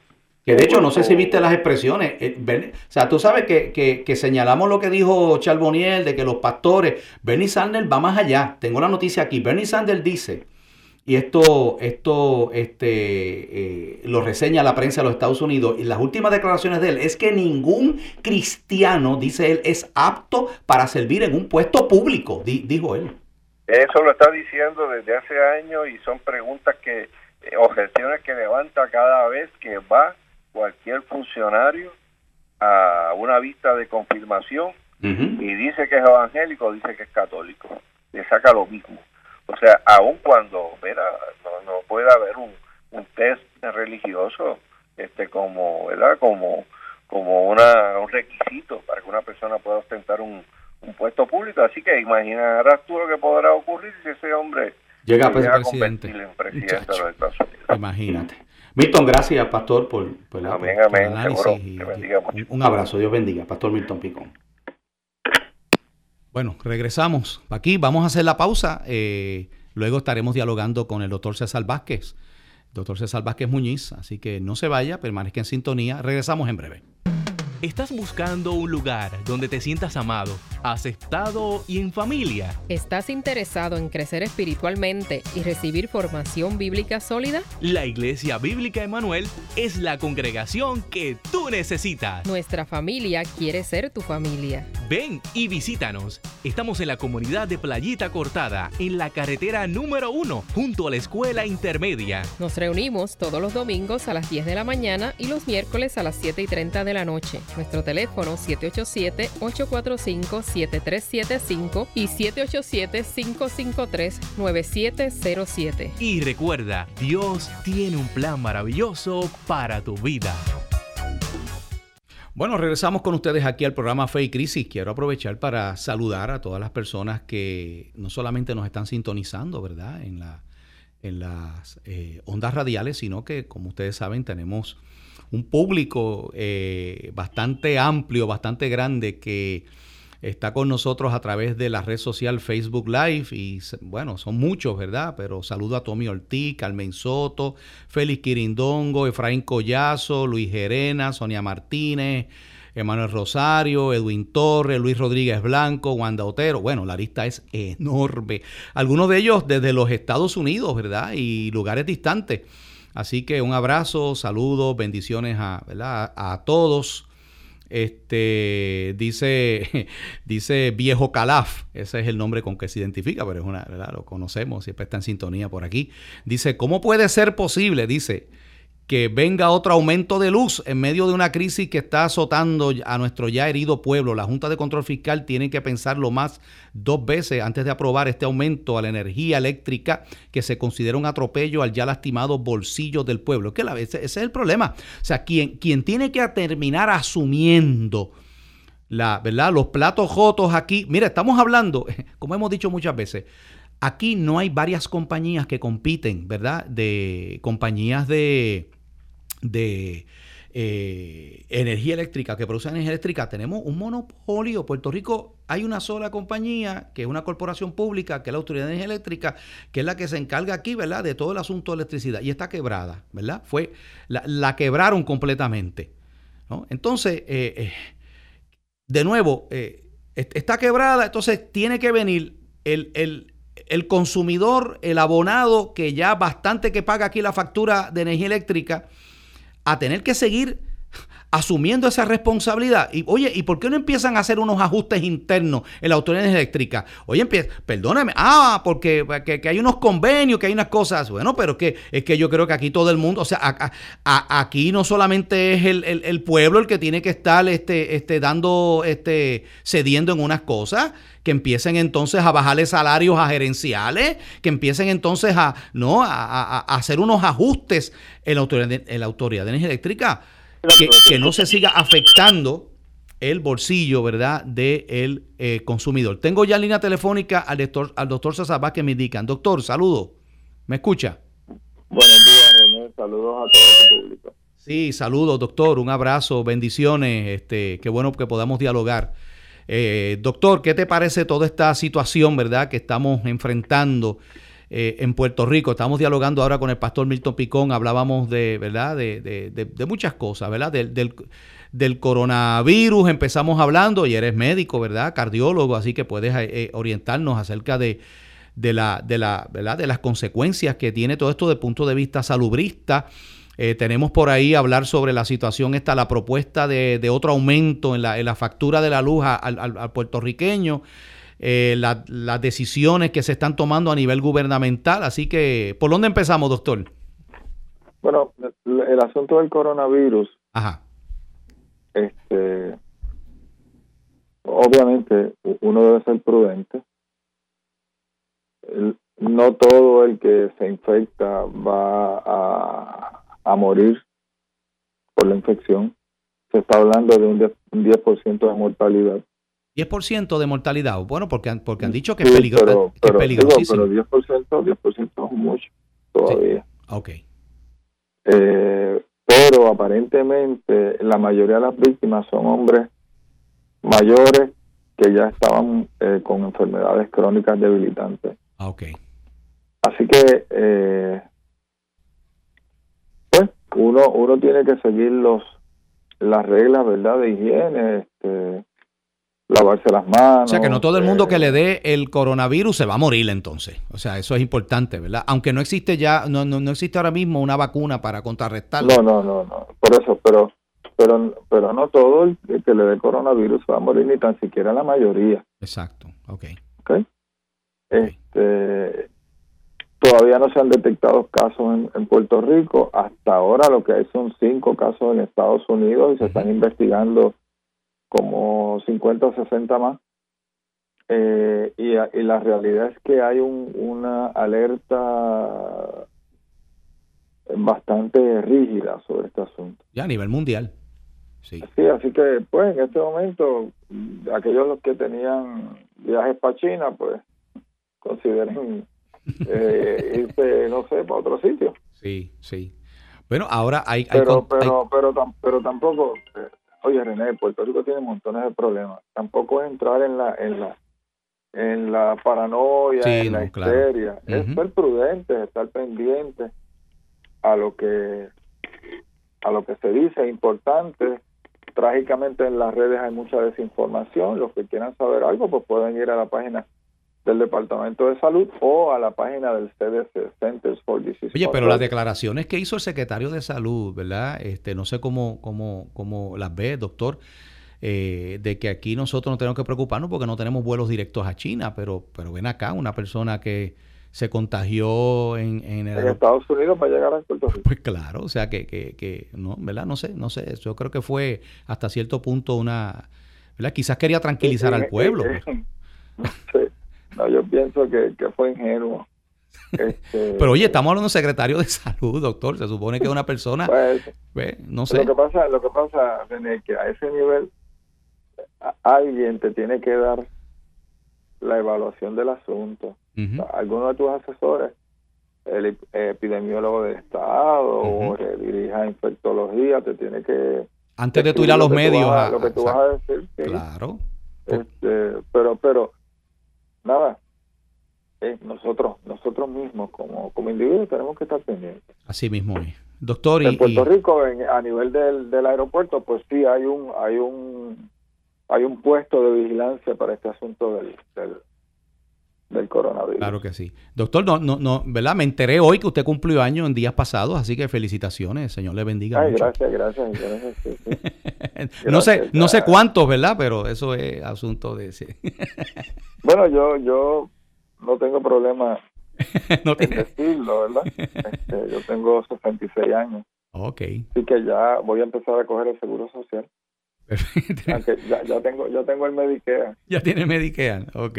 Speaker 1: Que de hecho, no sé si viste las expresiones. Eh, o sea, tú sabes que, que, que, señalamos lo que dijo Charboniel de que los pastores, Bernie Sanders va más allá. Tengo la noticia aquí. Bernie Sanders dice y esto, esto este, eh, lo reseña la prensa de los Estados Unidos, y las últimas declaraciones de él es que ningún cristiano, dice él, es apto para servir en un puesto público, dijo él.
Speaker 2: Eso lo está diciendo desde hace años y son preguntas que, eh, objeciones que levanta cada vez que va cualquier funcionario a una vista de confirmación y dice que es evangélico, dice que es católico, le saca lo mismo. O sea, aun cuando, mira, no, no puede haber un, un test religioso este como, ¿verdad? Como como una, un requisito para que una persona pueda ostentar un, un puesto público. Así que imaginarás tú lo que podrá ocurrir si ese hombre
Speaker 1: llega a ser presidente. Imagínate. Milton, gracias, pastor, por, por, la, amén, amén, un abrazo, Dios bendiga, pastor Milton Picón. Bueno, regresamos aquí, vamos a hacer la pausa. Eh, luego estaremos dialogando con el doctor César Vázquez, doctor César Vázquez Muñiz, así que no se vaya, permanezca en sintonía. Regresamos en breve.
Speaker 3: ¿Estás buscando un lugar donde te sientas amado, aceptado y en familia?
Speaker 4: ¿Estás interesado en crecer espiritualmente y recibir formación bíblica sólida?
Speaker 3: La Iglesia Bíblica Emanuel es la congregación que tú necesitas.
Speaker 4: Nuestra familia quiere ser tu familia.
Speaker 3: Ven y visítanos. Estamos en la comunidad de Playita Cortada, en la carretera número uno, junto a la escuela intermedia.
Speaker 4: Nos reunimos todos los domingos a las 10 de la mañana y los miércoles a las 7 y 30 de la noche. Nuestro teléfono 787-845-7375 y 787-553-9707.
Speaker 3: Y recuerda, Dios tiene un plan maravilloso para tu vida.
Speaker 1: Bueno, regresamos con ustedes aquí al programa Fe y Crisis. Quiero aprovechar para saludar a todas las personas que no solamente nos están sintonizando, ¿verdad? En, la, en las eh, ondas radiales, sino que, como ustedes saben, tenemos un público eh, bastante amplio, bastante grande que está con nosotros a través de la red social Facebook Live y bueno, son muchos, ¿verdad? Pero saludo a Tommy Ortiz, Carmen Soto, Félix Quirindongo, Efraín Collazo, Luis Gerena, Sonia Martínez, Emanuel Rosario, Edwin Torres, Luis Rodríguez Blanco, Wanda Otero. Bueno, la lista es enorme. Algunos de ellos desde los Estados Unidos, ¿verdad? Y lugares distantes. Así que un abrazo, saludos, bendiciones a, a todos. Este dice, dice Viejo Calaf, ese es el nombre con que se identifica, pero es una, ¿verdad? Lo conocemos, siempre está en sintonía por aquí. Dice, ¿cómo puede ser posible? Dice, que venga otro aumento de luz en medio de una crisis que está azotando a nuestro ya herido pueblo. La Junta de Control Fiscal tiene que pensarlo más dos veces antes de aprobar este aumento a la energía eléctrica que se considera un atropello al ya lastimado bolsillo del pueblo. Que ese, es el problema. O sea, quien, quien tiene que terminar asumiendo la, ¿verdad? los platos jotos aquí. Mira, estamos hablando, como hemos dicho muchas veces, aquí no hay varias compañías que compiten, ¿verdad? De compañías de de eh, energía eléctrica, que produce energía eléctrica, tenemos un monopolio. Puerto Rico hay una sola compañía, que es una corporación pública, que es la Autoridad de Energía Eléctrica, que es la que se encarga aquí, ¿verdad?, de todo el asunto de electricidad. Y está quebrada, ¿verdad? Fue, la, quebraron completamente. Entonces, eh, eh, de nuevo, está quebrada, entonces tiene que venir el, el, el consumidor, el abonado, que ya bastante que paga aquí la factura de energía eléctrica, a tener que seguir asumiendo esa responsabilidad. Y oye, ¿y por qué no empiezan a hacer unos ajustes internos en la autoridad eléctrica? Oye, empieza, perdóname, ah, porque que, hay unos convenios, que hay unas cosas. Bueno, pero es que, es que yo creo que aquí todo el mundo, o sea, aquí no solamente es el, pueblo el que tiene que estar este, este, dando, este, cediendo en unas cosas, que empiecen entonces a bajarle salarios a gerenciales, que empiecen entonces a, ¿no? a, hacer unos ajustes en la autoridad en la autoridad eléctrica que, no se siga afectando el bolsillo, ¿verdad?, del de eh, consumidor. Tengo ya línea telefónica al doctor, al doctor César Vázquez me indican. Doctor, saludo. ¿Me escucha?
Speaker 5: Buenos días, René. Saludos a todo el público.
Speaker 1: Sí, saludos, doctor. Un abrazo, bendiciones. Este, qué bueno que podamos dialogar. Eh, doctor, ¿qué te parece toda esta situación, verdad, que estamos enfrentando? Eh, en Puerto Rico. Estamos dialogando ahora con el pastor Milton Picón, hablábamos de, ¿verdad? De, de, muchas cosas, ¿verdad? Del, del, coronavirus empezamos hablando y eres médico, ¿verdad? Cardiólogo, así que puedes eh, eh, orientarnos acerca de, de, la, de, la, ¿verdad? de las consecuencias que tiene todo esto el punto de vista salubrista. tenemos por ahí hablar sobre la situación esta, la propuesta de, otro aumento en la, en la, factura de la luz al, al puertorriqueño eh, las decisiones que se están tomando a nivel gubernamental. Así que, ¿por dónde empezamos, doctor?
Speaker 5: Bueno, el asunto del coronavirus. Ajá. Este, obviamente, uno debe ser prudente. no todo el que se infecta va a, a morir por la infección. Se está hablando de un 10%, de mortalidad.
Speaker 1: 10% de mortalidad. Bueno, porque han, porque han dicho que es, peligro,
Speaker 5: pero, pero, 10%, 10% es mucho todavía.
Speaker 1: Ok.
Speaker 5: Eh, pero aparentemente la mayoría de las víctimas son hombres mayores que ya estaban eh, con enfermedades crónicas debilitantes.
Speaker 1: Ah, ok.
Speaker 5: Así que, eh, pues, uno, uno tiene que seguir los las reglas, ¿verdad?, de higiene, este, lavarse las manos.
Speaker 1: O sea, que no todo el mundo que le dé el coronavirus se va a morir entonces. O sea, eso es importante, ¿verdad? Aunque no existe ya, no, no, no existe ahora mismo una vacuna para contrarrestarlo.
Speaker 5: No, no, no, no. Por eso, pero pero pero no todo el que le dé coronavirus va a morir, ni tan siquiera la mayoría.
Speaker 1: Exacto, ok.
Speaker 5: okay. Este, todavía no se han detectado casos en, en, Puerto Rico. Hasta ahora lo que hay son cinco casos en Estados Unidos y se están investigando como 50 o 60 más. Eh, y, la realidad es que hay un, una alerta bastante rígida sobre este asunto.
Speaker 1: Ya a nivel mundial. Sí.
Speaker 5: sí, así que pues en este momento aquellos los que tenían viajes para China pues consideren eh, irse, no sé, para otro sitio.
Speaker 1: Sí, sí. Bueno, ahora hay...
Speaker 5: pero, pero, pero, pero tampoco, eh, oye René, Puerto Rico tiene montones de problemas. Tampoco es entrar en la en la en la paranoia, en la histeria. Es ser prudente, estar pendiente a lo que a lo que se dice es importante. Trágicamente en las redes hay mucha desinformación. Los que quieran saber algo, pues pueden ir a la página del Departamento de Salud o a la página del CDC, Centers for Disease
Speaker 1: Oye, pero las declaraciones que hizo el secretario de Salud, ¿verdad? Este, no sé cómo, cómo, cómo las ve, doctor, eh, de que aquí nosotros no tenemos que preocuparnos porque no tenemos vuelos directos a China, pero, pero ven acá, una persona que se contagió en, en,
Speaker 5: el, Estados Unidos para llegar a Puerto Rico.
Speaker 1: Pues claro, o sea que, que, que, no, ¿verdad? No sé, no sé, yo creo que fue hasta cierto punto una, ¿verdad? Quizás quería tranquilizar al pueblo.
Speaker 5: sí. No, yo pienso que, fue ingenuo. Este,
Speaker 1: Pero oye, estamos hablando de secretario de salud, doctor. Se supone que es una persona, pues, no sé.
Speaker 5: Lo que pasa, lo que pasa, René, que a ese nivel alguien te tiene que dar la evaluación del asunto. algunos de tus asesores el epidemiólogo de Estado o que dirija infectología, te tiene que...
Speaker 1: Antes de tú ir a los medios.
Speaker 5: lo que tú vas a decir.
Speaker 1: Claro.
Speaker 5: Este, pero, pero, nada, eh, nosotros nosotros mismos como, como individuos tenemos que estar pendientes.
Speaker 1: Así mismo es. Doctor,
Speaker 5: en Puerto Rico, a nivel del, del aeropuerto, pues sí hay un hay un hay un puesto de vigilancia para este asunto del, del, coronavirus.
Speaker 1: Claro que sí. Doctor, no, no, no, ¿verdad? Me enteré hoy que usted cumplió años en días pasados, así que felicitaciones, Señor le bendiga.
Speaker 5: Ay, gracias, gracias,
Speaker 1: no sé, no sé cuántos, ¿verdad? Pero eso es asunto de ese.
Speaker 5: bueno, yo, yo no tengo problema no en decirlo, ¿verdad? Este, yo tengo 66 años.
Speaker 1: Ok.
Speaker 5: Así que ya voy a empezar a coger el seguro social. Perfecto. ya, ya, tengo, ya tengo el Medicare.
Speaker 1: Ya tiene Medicare, ok.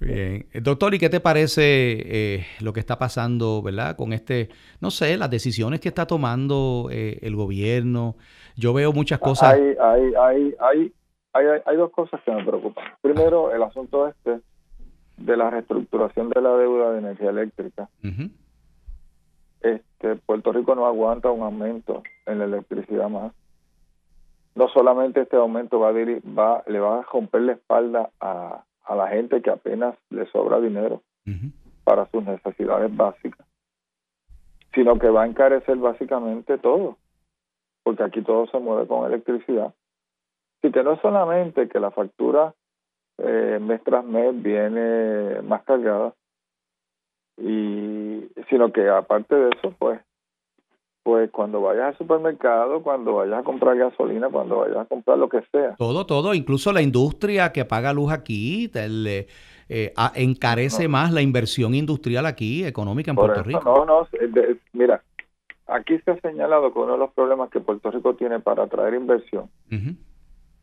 Speaker 1: Bien. Doctor, ¿y qué te parece eh, lo que está pasando, verdad? Con este, no sé, las decisiones que está tomando eh, el gobierno. Yo veo muchas cosas.
Speaker 5: Hay, hay, hay, hay, hay, hay dos cosas que me preocupan. Primero, el asunto este de la reestructuración de la deuda de energía eléctrica. este Puerto Rico no aguanta un aumento en la electricidad más. No solamente este aumento va, a va le va a romper la espalda a, a la gente que apenas le sobra dinero para sus necesidades básicas, sino que va a encarecer básicamente todo, porque aquí todo se mueve con electricidad. Así que no es solamente que la factura eh, mes tras mes viene más cargada y sino que aparte de eso pues pues cuando vayas al supermercado, cuando vayas a comprar gasolina, cuando vayas a comprar lo que sea.
Speaker 1: Todo, todo, incluso la industria que paga luz aquí, te, eh, encarece más la inversión industrial aquí, económica en Puerto Rico.
Speaker 5: No, no, mira, aquí se ha señalado que uno de los problemas que Puerto Rico tiene para atraer inversión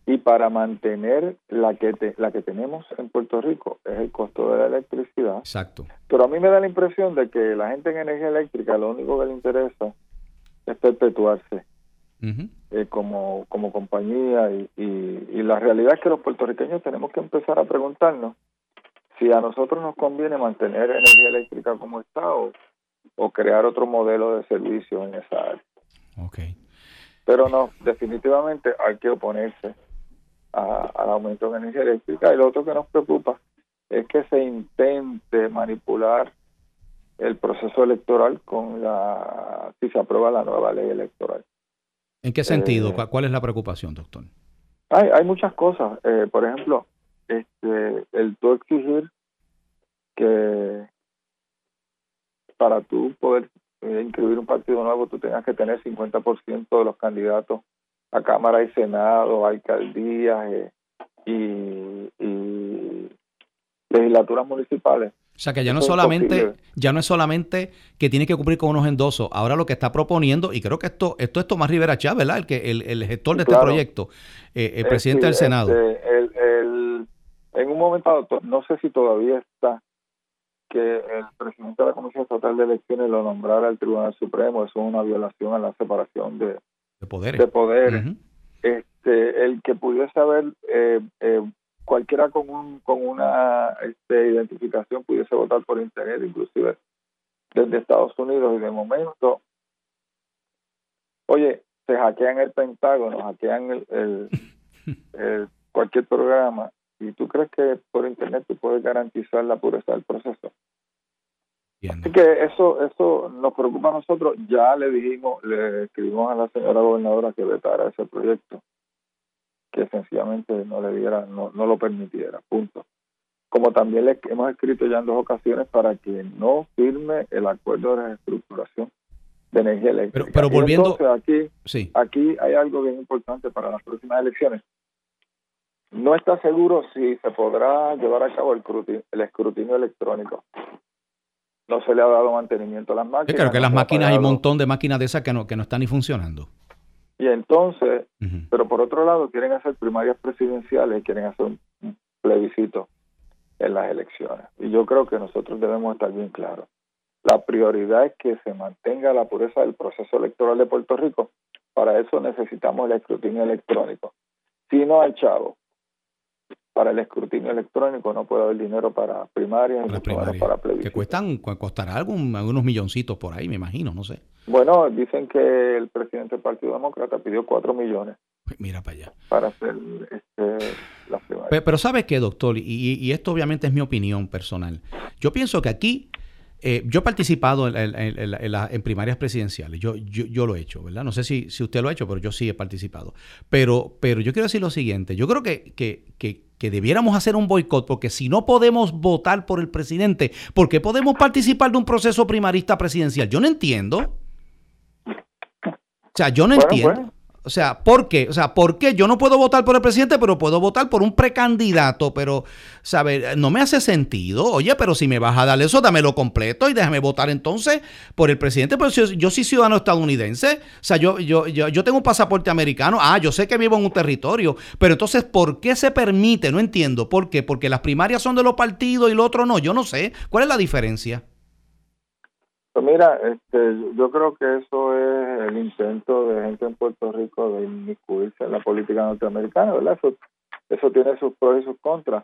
Speaker 5: y para mantener la que la que tenemos en Puerto Rico es el costo de la electricidad.
Speaker 1: Exacto.
Speaker 5: Pero a mí me da la impresión de que la gente en energía eléctrica lo único que le interesa es perpetuarse eh, como, como compañía y, y, la realidad es que los puertorriqueños tenemos que empezar a preguntarnos si a nosotros nos conviene mantener energía eléctrica como está o, o crear otro modelo de servicio en esa área.
Speaker 1: Okay.
Speaker 5: Pero no, definitivamente hay que oponerse al aumento de energía eléctrica. Y lo otro que nos preocupa es que se intente manipular el proceso electoral con la si se aprueba la nueva ley electoral.
Speaker 1: ¿En qué sentido? Eh, ¿Cuál es la preocupación, doctor?
Speaker 5: Hay, hay muchas cosas. Eh, por ejemplo, este, el tú exigir que para tú poder eh, inscribir un partido nuevo tú tengas que tener 50% de los candidatos a Cámara y Senado, alcaldías eh, y, y, legislaturas municipales.
Speaker 1: O sea que ya no es solamente, ya no es solamente que tiene que cumplir con unos endosos. Ahora lo que está proponiendo, y creo que esto, esto es Tomás Rivera Chávez, ¿verdad? El que, el, el gestor de este proyecto, eh, el presidente del Senado.
Speaker 5: Este, el, en un momento no sé si todavía está que el presidente de la Comisión Estatal de Elecciones lo nombrara al Tribunal Supremo, eso es una violación a la separación de,
Speaker 1: de poderes.
Speaker 5: De poder. este, el que pudiese haber eh, eh, cualquiera con, un, con una este, identificación pudiese votar por internet, inclusive desde Estados Unidos y de momento, oye, se hackean el Pentágono, hackean el, el, cualquier programa y tú crees que por internet tú puedes garantizar la pureza del proceso. Así que eso, eso nos preocupa a nosotros. Ya le dijimos, le escribimos a la señora gobernadora que vetara ese proyecto, que sencillamente no le diera, no, no lo permitiera, punto. Como también le hemos escrito ya en dos ocasiones para que no firme el acuerdo de reestructuración de energía eléctrica.
Speaker 1: Pero, pero volviendo,
Speaker 5: aquí, sí. aquí hay algo bien importante para las próximas elecciones. No está seguro si se podrá llevar a cabo el, el escrutinio electrónico no se le ha dado mantenimiento a las máquinas. Yo
Speaker 1: creo que las máquinas, hay un montón de máquinas de esas que no, que no están ni funcionando.
Speaker 5: Y entonces, pero por otro lado, quieren hacer primarias presidenciales y quieren hacer un, plebiscito en las elecciones. Y yo creo que nosotros debemos estar bien claros. La prioridad es que se mantenga la pureza del proceso electoral de Puerto Rico. Para eso necesitamos el escrutinio electrónico. Si no hay chavo, para el escrutinio electrónico, no puede haber dinero para primarias
Speaker 1: para, para plebiscito. Que cuestan, costará algún, algunos milloncitos por ahí, me imagino, no sé.
Speaker 5: Bueno, dicen que el presidente del Partido Demócrata pidió cuatro millones.
Speaker 1: Pues mira para allá.
Speaker 5: Para hacer este, las primarias.
Speaker 1: Pero, pero ¿sabe qué, doctor? Y, y esto obviamente es mi opinión personal. Yo pienso que aquí eh, yo he participado en, primarias presidenciales, yo, yo, lo he hecho, ¿verdad? No sé si, si, usted lo ha hecho, pero yo sí he participado. Pero, pero yo quiero decir lo siguiente, yo creo que, que, debiéramos hacer un boicot, porque si no podemos votar por el presidente, ¿por qué podemos participar de un proceso primarista presidencial? Yo no entiendo. O sea, yo no entiendo. O sea, ¿por qué? O sea, ¿por qué yo no puedo votar por el presidente, pero puedo votar por un precandidato? Pero, ¿sabes? No me hace sentido. Oye, pero si me vas a dar eso, dámelo completo y déjame votar entonces por el presidente. Pero yo, yo soy ciudadano estadounidense. O sea, yo, yo, yo, yo tengo un pasaporte americano. Ah, yo sé que vivo en un territorio. Pero entonces, ¿por qué se permite? No entiendo. ¿Por qué? Porque las primarias son de los partidos y lo otro no. Yo no sé. ¿Cuál es la diferencia?
Speaker 5: Pues mira, este, yo creo que eso es el intento de gente en Puerto Rico de inmiscuirse en la política norteamericana, ¿verdad? Eso, eso tiene sus pros y sus contras.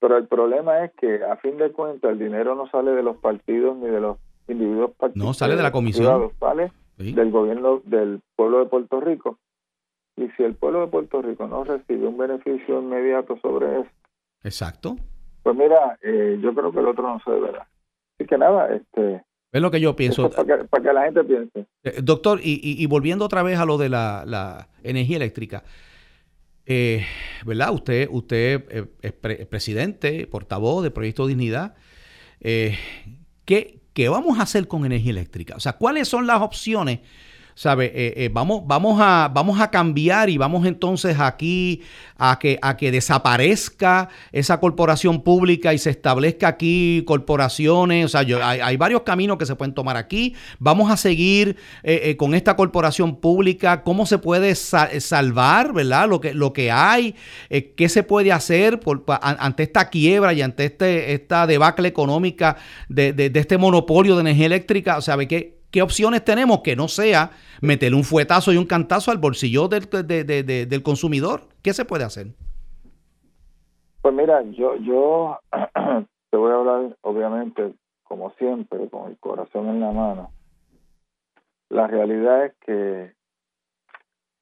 Speaker 5: Pero el problema es que, a fin de cuentas, el dinero no sale de los partidos ni de los individuos
Speaker 1: partidos. No, sale de la comisión.
Speaker 5: sale del gobierno del pueblo de Puerto Rico. Y si el pueblo de Puerto Rico no recibe un beneficio inmediato sobre eso.
Speaker 1: Exacto.
Speaker 5: Pues mira, eh, yo creo que el otro no se deberá. Así que nada, este
Speaker 1: es lo que yo pienso.
Speaker 5: Para que, la gente piense.
Speaker 1: Eh, doctor, y, volviendo otra vez a lo de la, energía eléctrica, eh, ¿verdad? Usted, usted eh, es, presidente, portavoz de Proyecto Dignidad. ¿qué, ¿Qué vamos a hacer con energía eléctrica? O sea, ¿cuáles son las opciones? ¿Sabe? Eh, eh, vamos, vamos, a, vamos a cambiar y vamos entonces aquí a que, a que desaparezca esa corporación pública y se establezca aquí corporaciones. O sea, hay, varios caminos que se pueden tomar aquí. Vamos a seguir eh, con esta corporación pública. ¿Cómo se puede salvar, verdad? Lo que, lo que hay. ¿Qué se puede hacer ante esta quiebra y ante este, esta debacle económica de, de, de este monopolio de energía eléctrica? O sea, ¿qué, ¿Qué opciones tenemos que no sea meterle un fuetazo y un cantazo al bolsillo del, del consumidor? ¿Qué se puede hacer?
Speaker 5: Pues mira, yo, yo te voy a hablar, obviamente, como siempre, con el corazón en la mano. La realidad es que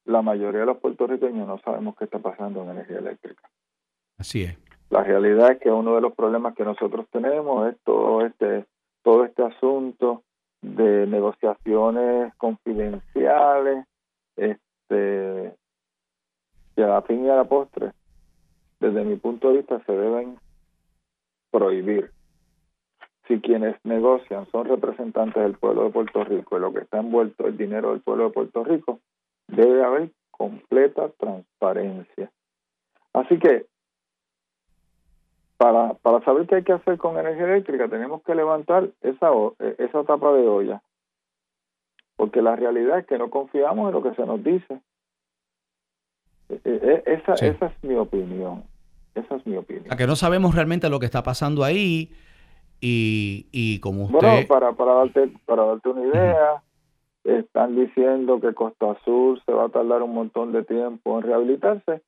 Speaker 5: la mayoría de los puertorriqueños no sabemos qué está pasando en energía eléctrica.
Speaker 1: Así es.
Speaker 5: La realidad es que uno de los problemas que nosotros tenemos es todo este, todo este asunto de negociaciones confidenciales, este, que a la fin y a la postre, desde mi punto de vista, se deben prohibir. Si quienes negocian son representantes del pueblo de Puerto Rico y lo que está envuelto el dinero del pueblo de Puerto Rico, debe haber completa transparencia. Así que para, para saber qué hay que hacer con energía eléctrica tenemos que levantar esa, eh, esa tapa de olla. Porque la realidad es que no confiamos en lo que se nos dice. E, e, e, esa, esa es mi opinión. Esa es mi opinión.
Speaker 1: A que no sabemos realmente lo que está pasando ahí y, y como usted...
Speaker 5: Bueno, para, para, darte, para darte una idea, están diciendo que Costa Azul se va a tardar un montón de tiempo en rehabilitarse.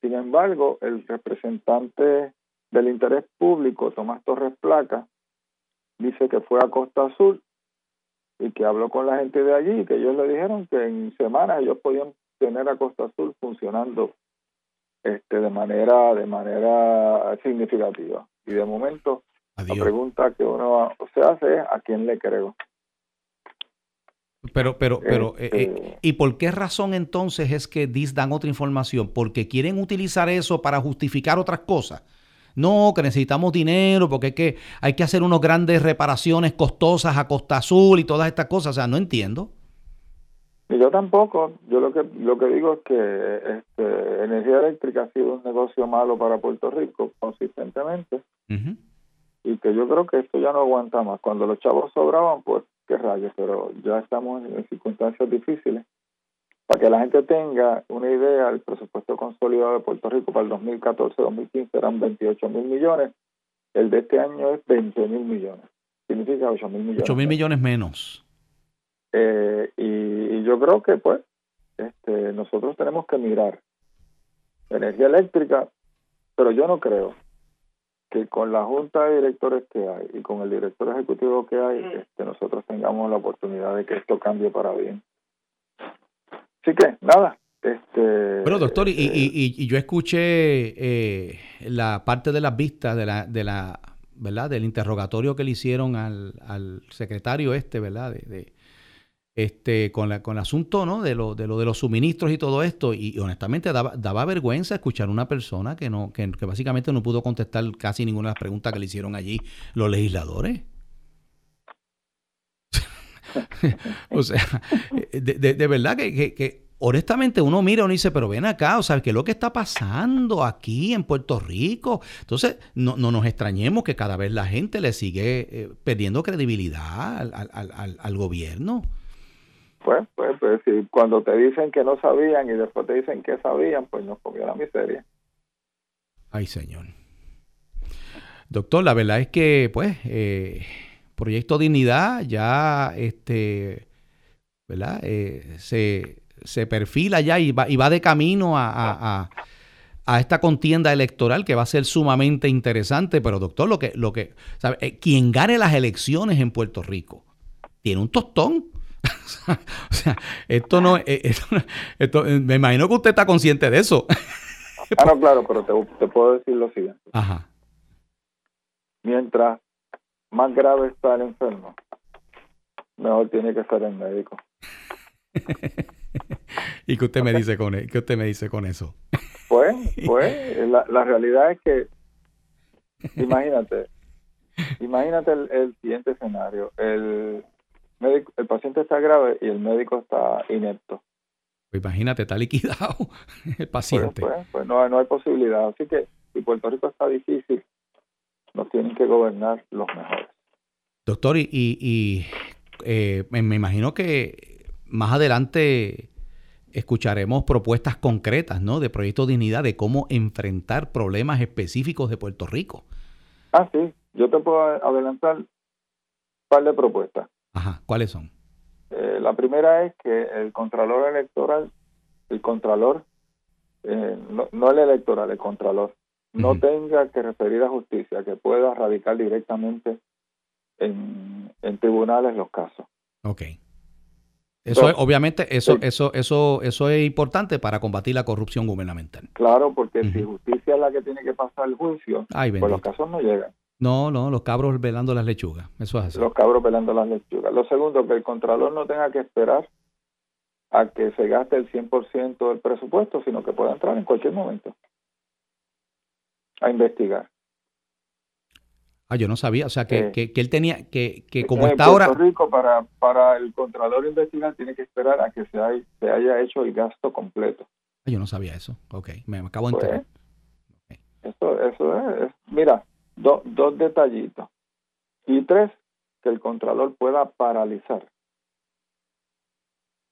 Speaker 5: Sin embargo, el representante del interés público, Tomás Torres Placa, dice que fue a Costa Azul y que habló con la gente de allí y que ellos le dijeron que en semanas ellos podían tener a Costa Azul funcionando este de manera de manera significativa y de momento la pregunta que uno se hace es a quién le creo
Speaker 1: pero, pero, pero, eh, eh, este ¿y por qué razón entonces es que DIS dan otra información? ¿Porque quieren utilizar eso para justificar otras cosas? No, que necesitamos dinero porque hay que, hay que hacer unas grandes reparaciones costosas a Costa Azul y todas estas cosas. O sea, no entiendo.
Speaker 5: yo tampoco. Yo lo que lo que digo es que este, energía eléctrica ha sido un negocio malo para Puerto Rico consistentemente y que yo creo que esto ya no aguanta más. Cuando los chavos sobraban, pues qué rayos, pero ya estamos en circunstancias difíciles para que la gente tenga una idea, el presupuesto consolidado de Puerto Rico para el 2014-2015 eran 28 mil millones, el de este año es 20 mil millones, significa 8 mil millones.
Speaker 1: 8 mil millones menos.
Speaker 5: Eh, y, yo creo que pues este, nosotros tenemos que mirar energía eléctrica, pero yo no creo que con la junta de directores que hay y con el director ejecutivo que hay, este, nosotros tengamos la oportunidad de que esto cambie para bien. Así que, nada. Este,
Speaker 1: Pero doctor, y, y, y, yo escuché eh, la parte de las vistas de la, de la, ¿verdad? Del interrogatorio que le hicieron al, al secretario este, ¿verdad? de, este, con, la, con el asunto ¿no? de, lo, de, lo, de los suministros y todo esto. Y, honestamente daba, daba, vergüenza escuchar a una persona que, no, que, básicamente no pudo contestar casi ninguna de las preguntas que le hicieron allí los legisladores. o sea, de, de, verdad que, que, honestamente uno mira y uno dice, pero ven acá, o sea, ¿qué es lo que está pasando aquí en Puerto Rico? Entonces, no, no nos extrañemos que cada vez la gente le sigue eh, perdiendo credibilidad al, al, al, al gobierno.
Speaker 5: Pues, pues, pues, si cuando te dicen que no sabían y después te dicen que sabían, pues nos comió la miseria.
Speaker 1: Ay, señor. Doctor, la verdad es que, pues, eh, Proyecto Dignidad ya, este, ¿verdad? Eh, se, se, perfila ya y va, y va de camino a, a, a, esta contienda electoral que va a ser sumamente interesante. Pero, doctor, lo que, lo que, ¿sabe? Eh, quien gane las elecciones en Puerto Rico tiene un tostón o sea, esto no, eh, esto, eh, me imagino que usted está consciente de eso.
Speaker 5: ah, no, claro, pero te, puedo decir lo siguiente. Ajá. Mientras más grave está el enfermo, mejor tiene que ser el médico.
Speaker 1: ¿Y qué usted me dice con e, qué usted me dice con eso?
Speaker 5: Pues, pues, la, la realidad es que imagínate, imagínate el siguiente escenario, el el paciente está grave y el médico está inepto.
Speaker 1: Pues imagínate, está liquidado el paciente.
Speaker 5: Pues, pues, pues no, no, hay posibilidad. Así que si Puerto Rico está difícil, nos tienen que gobernar los mejores.
Speaker 1: Doctor, y, y, eh, me imagino que más adelante escucharemos propuestas concretas, ¿no? De Proyecto Dignidad, de cómo enfrentar problemas específicos de Puerto Rico.
Speaker 5: Ah, sí. Yo te puedo adelantar un par de propuestas.
Speaker 1: Ajá, ¿cuáles son?
Speaker 5: Eh, la primera es que el contralor electoral, el contralor, eh, no, el electoral, el contralor, no tenga que referir a justicia, que pueda radicar directamente en, tribunales los casos.
Speaker 1: Ok. Eso es, obviamente, eso, eso, eso, eso es importante para combatir la corrupción gubernamental.
Speaker 5: Claro, porque si justicia es la que tiene que pasar el juicio, pues los casos no llegan.
Speaker 1: No, no, los cabros velando las lechugas. Eso es así.
Speaker 5: Los cabros velando las lechugas. Lo segundo, que el Contralor no tenga que esperar a que se gaste el 100% del presupuesto, sino que pueda entrar en cualquier momento a investigar.
Speaker 1: Ah, yo no sabía, o sea, que, que, él tenía, que, que como está ahora...
Speaker 5: Rico, para, para el Contralor investigar, tiene que esperar a que se, haya, se haya hecho el gasto completo.
Speaker 1: Ah, yo no sabía eso. Ok, me, acabo de pues, enterar.
Speaker 5: Eso, eso es, mira, dos detallitos. Y tres, que el Contralor pueda paralizar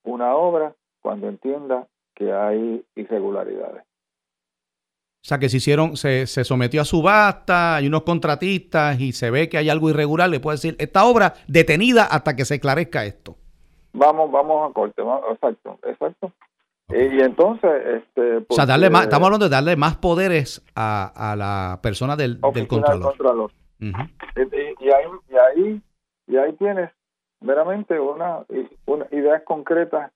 Speaker 5: una obra cuando entienda que hay irregularidades.
Speaker 1: O sea, que se hicieron, se, se, sometió a subasta, hay unos contratistas y se ve que hay algo irregular, le puede decir, esta obra detenida hasta que se esclarezca esto.
Speaker 5: Vamos, vamos a corte, exacto, exacto. Y, entonces, este,
Speaker 1: o sea, darle más, estamos hablando de darle más poderes a, a la persona del, del contralor.
Speaker 5: y, ahí, y, ahí, y ahí tienes meramente una, una ideas concretas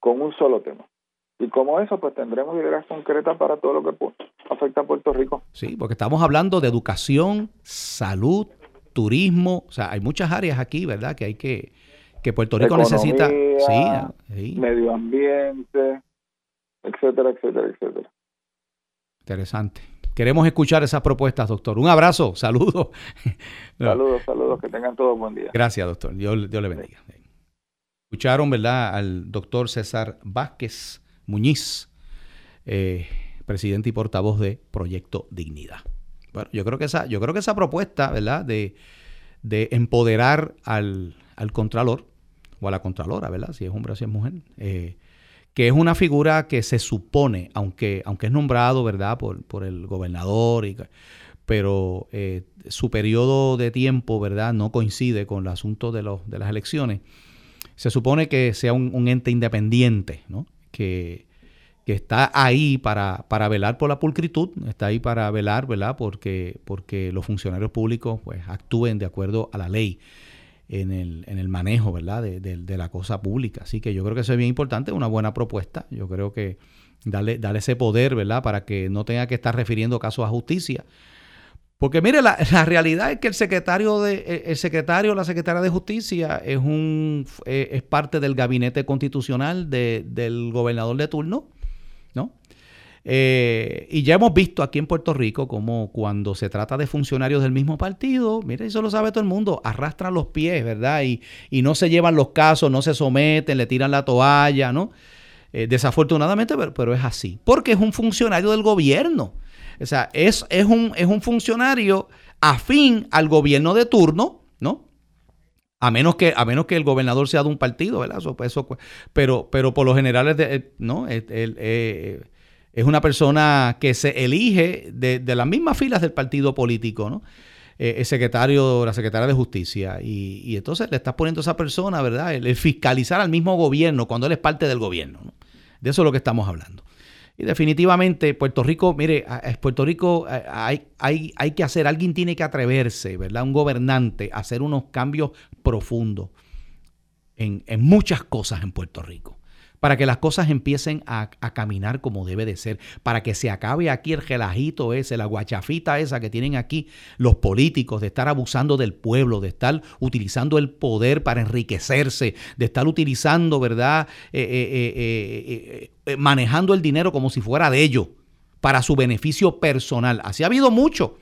Speaker 5: con un solo tema. Y como eso, pues tendremos ideas concretas para todo lo que afecta a Puerto Rico.
Speaker 1: Sí, porque estamos hablando de educación, salud, turismo, o sea, hay muchas áreas aquí, ¿verdad? Que hay que, que Puerto Rico necesita.
Speaker 5: sí, medio ambiente, etcétera, etcétera, etcétera.
Speaker 1: Interesante. Queremos escuchar esas propuestas, doctor. Un abrazo, saludos.
Speaker 5: Saludos, saludos, que tengan todos buen día.
Speaker 1: Gracias, doctor. Dios, Dios le bendiga. Escucharon, ¿verdad?, al doctor César Vázquez Muñiz, eh, presidente y portavoz de Proyecto Dignidad. Bueno, yo creo que esa, yo creo que esa propuesta, ¿verdad?, de, de empoderar al, al contralor o a la contralora, ¿verdad?, si es hombre o si es mujer, eh, que es una figura que se supone, aunque, aunque es nombrado, ¿verdad?, por, por el gobernador, y, pero eh, su periodo de tiempo, ¿verdad?, no coincide con el asunto de, los, de las elecciones. Se supone que sea un, ente independiente, ¿no? Que, que está ahí para, para, velar por la pulcritud, está ahí para velar, ¿verdad? Porque, porque los funcionarios públicos pues, actúen de acuerdo a la ley en el, en el manejo, ¿verdad? De, de, la cosa pública. Así que yo creo que eso es bien importante, una buena propuesta. Yo creo que darle, darle ese poder, ¿verdad? Para que no tenga que estar refiriendo casos a justicia. Porque mire, la, realidad es que el secretario de el secretario la secretaria de Justicia es un eh, es parte del gabinete constitucional de, del gobernador de turno ¿no? Eh, y ya hemos visto aquí en Puerto Rico como cuando se trata de funcionarios del mismo partido, mire, eso lo sabe todo el mundo, arrastran los pies, ¿verdad? Y, y no se llevan los casos, no se someten, le tiran la toalla, ¿no? Eh, desafortunadamente, pero, es así, porque es un funcionario del gobierno. O sea, es, es, un, es un funcionario afín al gobierno de turno, ¿no? A menos que, a menos que el gobernador sea de un partido, ¿verdad? Pero, pero por lo general es, de, ¿no? Eh, es una persona que se elige de, las mismas filas del partido político, ¿no? Eh, el secretario, la secretaria de Justicia. Y, entonces le estás poniendo a esa persona, ¿verdad? El, fiscalizar al mismo gobierno cuando él es parte del gobierno. ¿no? De eso es lo que estamos hablando. Y definitivamente Puerto Rico, mire, Puerto Rico hay, hay, hay que hacer, alguien tiene que atreverse, ¿verdad? Un gobernante a hacer unos cambios profundos en, en muchas cosas en Puerto Rico para que las cosas empiecen a, caminar como debe de ser, para que se acabe aquí el gelajito ese, la guachafita esa que tienen aquí los políticos de estar abusando del pueblo, de estar utilizando el poder para enriquecerse, de estar utilizando, ¿verdad? Eh, eh, eh, manejando el dinero como si fuera de ellos, para su beneficio personal. Así ha habido mucho.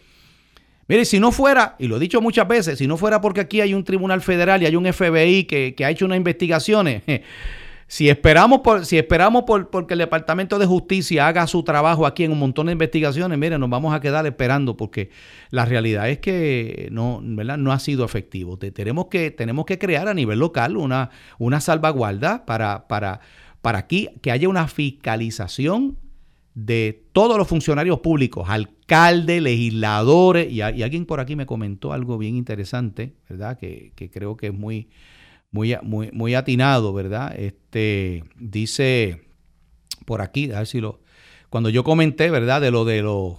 Speaker 1: Mire, si no fuera, y lo he dicho muchas veces, si no fuera porque aquí hay un tribunal federal y hay un FBI que, que ha hecho unas investigaciones, si esperamos por, si esperamos por porque el Departamento de Justicia haga su trabajo aquí en un montón de investigaciones, mire, nos vamos a quedar esperando porque la realidad es que no, ¿verdad? no ha sido efectivo. Tenemos que, tenemos que crear a nivel local una, una salvaguarda para, para, para aquí que haya una fiscalización de todos los funcionarios públicos, alcaldes, legisladores, y, alguien por aquí me comentó algo bien interesante, ¿verdad? Que, creo que es muy, muy, muy, muy atinado, ¿verdad? Este, dice por aquí, a ver si lo... Cuando yo comenté, ¿verdad? De lo de los...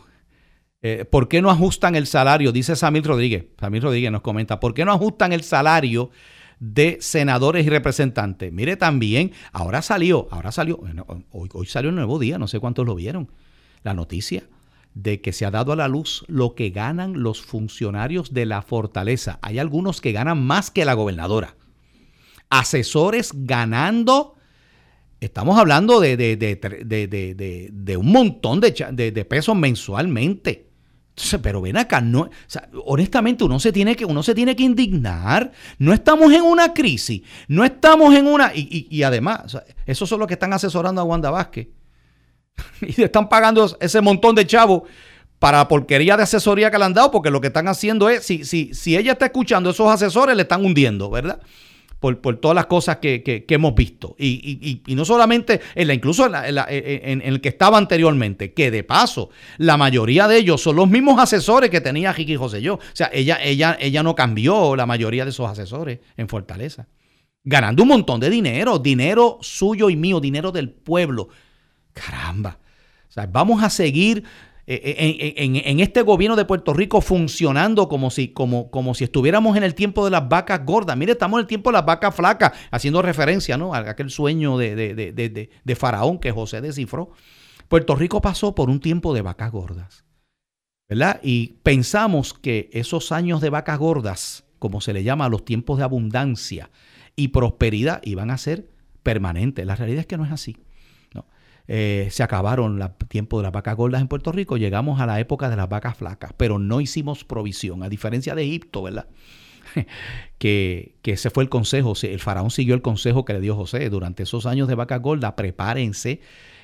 Speaker 1: Eh, ¿Por qué no ajustan el salario? Dice Samir Rodríguez. Samir Rodríguez nos comenta, ¿por qué no ajustan el salario de senadores y representantes? Mire también, ahora salió, ahora salió, hoy, hoy salió un nuevo día, no sé cuántos lo vieron, la noticia de que se ha dado a la luz lo que ganan los funcionarios de la fortaleza. Hay algunos que ganan más que la gobernadora asesores ganando. Estamos hablando de, de, un montón de, pesos mensualmente. Pero ven acá, no, honestamente uno se, tiene que, uno se tiene que indignar. No estamos en una crisis, no estamos en una... Y, además, esos son los que están asesorando a Wanda Vázquez. y le están pagando ese montón de chavos para porquería de asesoría que le han dado, porque lo que están haciendo es, si, si, si ella está escuchando esos asesores, le están hundiendo, ¿verdad? Por, todas las cosas que, hemos visto. Y, no solamente, en la, incluso en, el que estaba anteriormente, que de paso, la mayoría de ellos son los mismos asesores que tenía Jiki José yo. O sea, ella, ella, ella no cambió la mayoría de esos asesores en Fortaleza. Ganando un montón de dinero, dinero suyo y mío, dinero del pueblo. Caramba. O sea, vamos a seguir eh, eh, en, este gobierno de Puerto Rico funcionando como si, como, como si estuviéramos en el tiempo de las vacas gordas. Mire, estamos en el tiempo de las vacas flacas, haciendo referencia ¿no? a aquel sueño de, de Faraón que José descifró. Puerto Rico pasó por un tiempo de vacas gordas. ¿verdad? Y pensamos que esos años de vacas gordas, como se le llama a los tiempos de abundancia y prosperidad, iban a ser permanentes. La realidad es que no es así. Eh, se acabaron el tiempo de las vacas gordas en Puerto Rico, llegamos a la época de las vacas flacas, pero no hicimos provisión, a diferencia de Egipto, ¿verdad? que, que ese fue el consejo, el faraón siguió el consejo que le dio José durante esos años de vacas gordas, prepárense,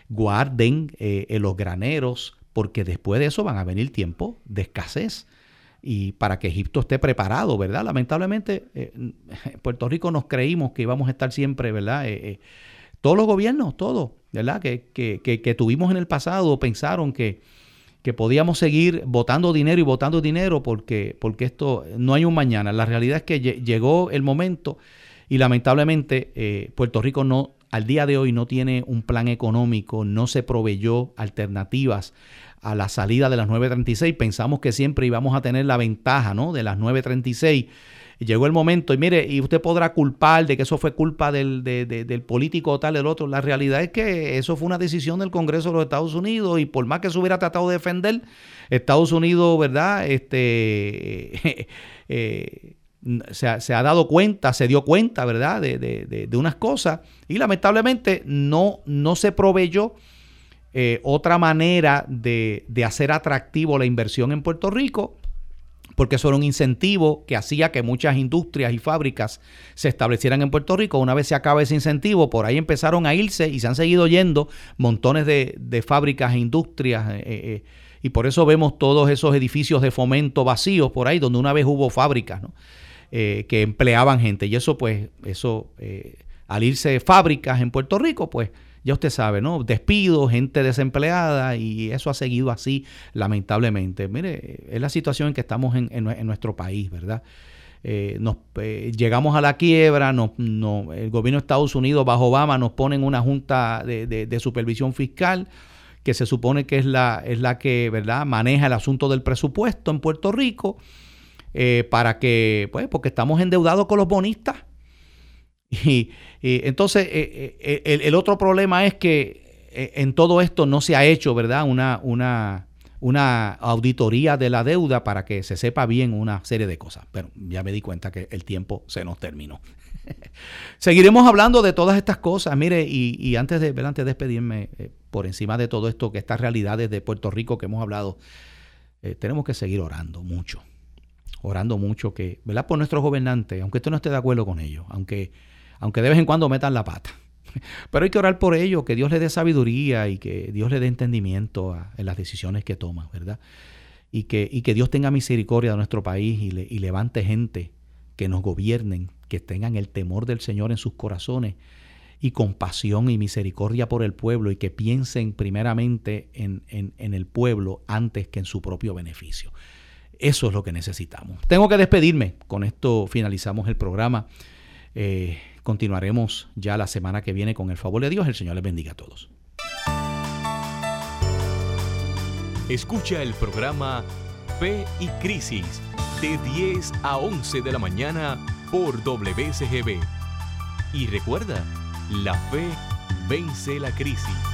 Speaker 1: guarden eh, en los graneros, porque después de eso van a venir tiempos de escasez y para que Egipto esté preparado, ¿verdad? Lamentablemente, eh, en Puerto Rico nos creímos que íbamos a estar siempre, ¿verdad? Todos los gobiernos, todos, ¿verdad? Que, que, tuvimos en el pasado pensaron que, que podíamos seguir votando dinero y votando dinero porque, porque esto no hay un mañana. La realidad es que llegó el momento y lamentablemente eh, Puerto Rico no al día de hoy no tiene un plan económico, no se proveyó alternativas a la salida de las 936. Pensamos que siempre íbamos a tener la ventaja ¿no? de las 936. Llegó el momento y mire, y usted podrá culpar de que eso fue culpa del, del político o tal, del otro. La realidad es que eso fue una decisión del Congreso de los Estados Unidos y por más que se hubiera tratado de defender, Estados Unidos, ¿verdad? Este, eh, se, ha, dado cuenta, se dio cuenta, ¿verdad? De, de, unas cosas y lamentablemente no, no se proveyó eh, otra manera de, hacer atractivo la inversión en Puerto Rico, porque eso era un incentivo que hacía que muchas industrias y fábricas se establecieran en Puerto Rico. Una vez se acaba ese incentivo, por ahí empezaron a irse y se han seguido yendo montones de, fábricas e industrias. Eh, eh, y por eso vemos todos esos edificios de fomento vacíos por ahí, donde una vez hubo fábricas que empleaban gente. Y eso, pues, eso, al irse fábricas en Puerto Rico, pues ya usted sabe, ¿no? Despidos, gente desempleada y eso ha seguido así, lamentablemente. Mire, es la situación en que estamos en, nuestro país, ¿verdad? Eh, nos, eh, llegamos a la quiebra, no, el gobierno de Estados Unidos bajo Obama nos pone en una junta de, supervisión fiscal que se supone que es la, es la que ¿verdad? maneja el asunto del presupuesto en Puerto Rico, eh, para que, pues, porque estamos endeudados con los bonistas. Y, entonces, eh, eh, el, otro problema es que eh, en todo esto no se ha hecho, ¿verdad? Una, una, una auditoría de la deuda para que se sepa bien una serie de cosas. Pero ya me di cuenta que el tiempo se nos terminó. Seguiremos hablando de todas estas cosas. Mire, y, antes, de, antes de despedirme, por encima de todo esto, que estas realidades de Puerto Rico que hemos hablado, tenemos que seguir orando mucho. Orando mucho que, ¿verdad? Por nuestros gobernantes, aunque usted no esté de acuerdo con ellos, aunque aunque de vez en cuando metan la pata. Pero hay que orar por ello, que Dios le dé sabiduría y que Dios le dé entendimiento en las decisiones que toma, ¿verdad? Y que, y que Dios tenga misericordia de nuestro país y, levante gente que nos gobiernen, que tengan el temor del Señor en sus corazones y compasión y misericordia por el pueblo y que piensen primeramente en, en, el pueblo antes que en su propio beneficio. Eso es lo que necesitamos. Tengo que despedirme. Con esto finalizamos el programa. Eh, Continuaremos ya la semana que viene con el favor de Dios. El Señor les bendiga a todos.
Speaker 3: Escucha el programa Fe y Crisis de 10 a 11 de la mañana por WCGB. Y recuerda, la fe vence la crisis.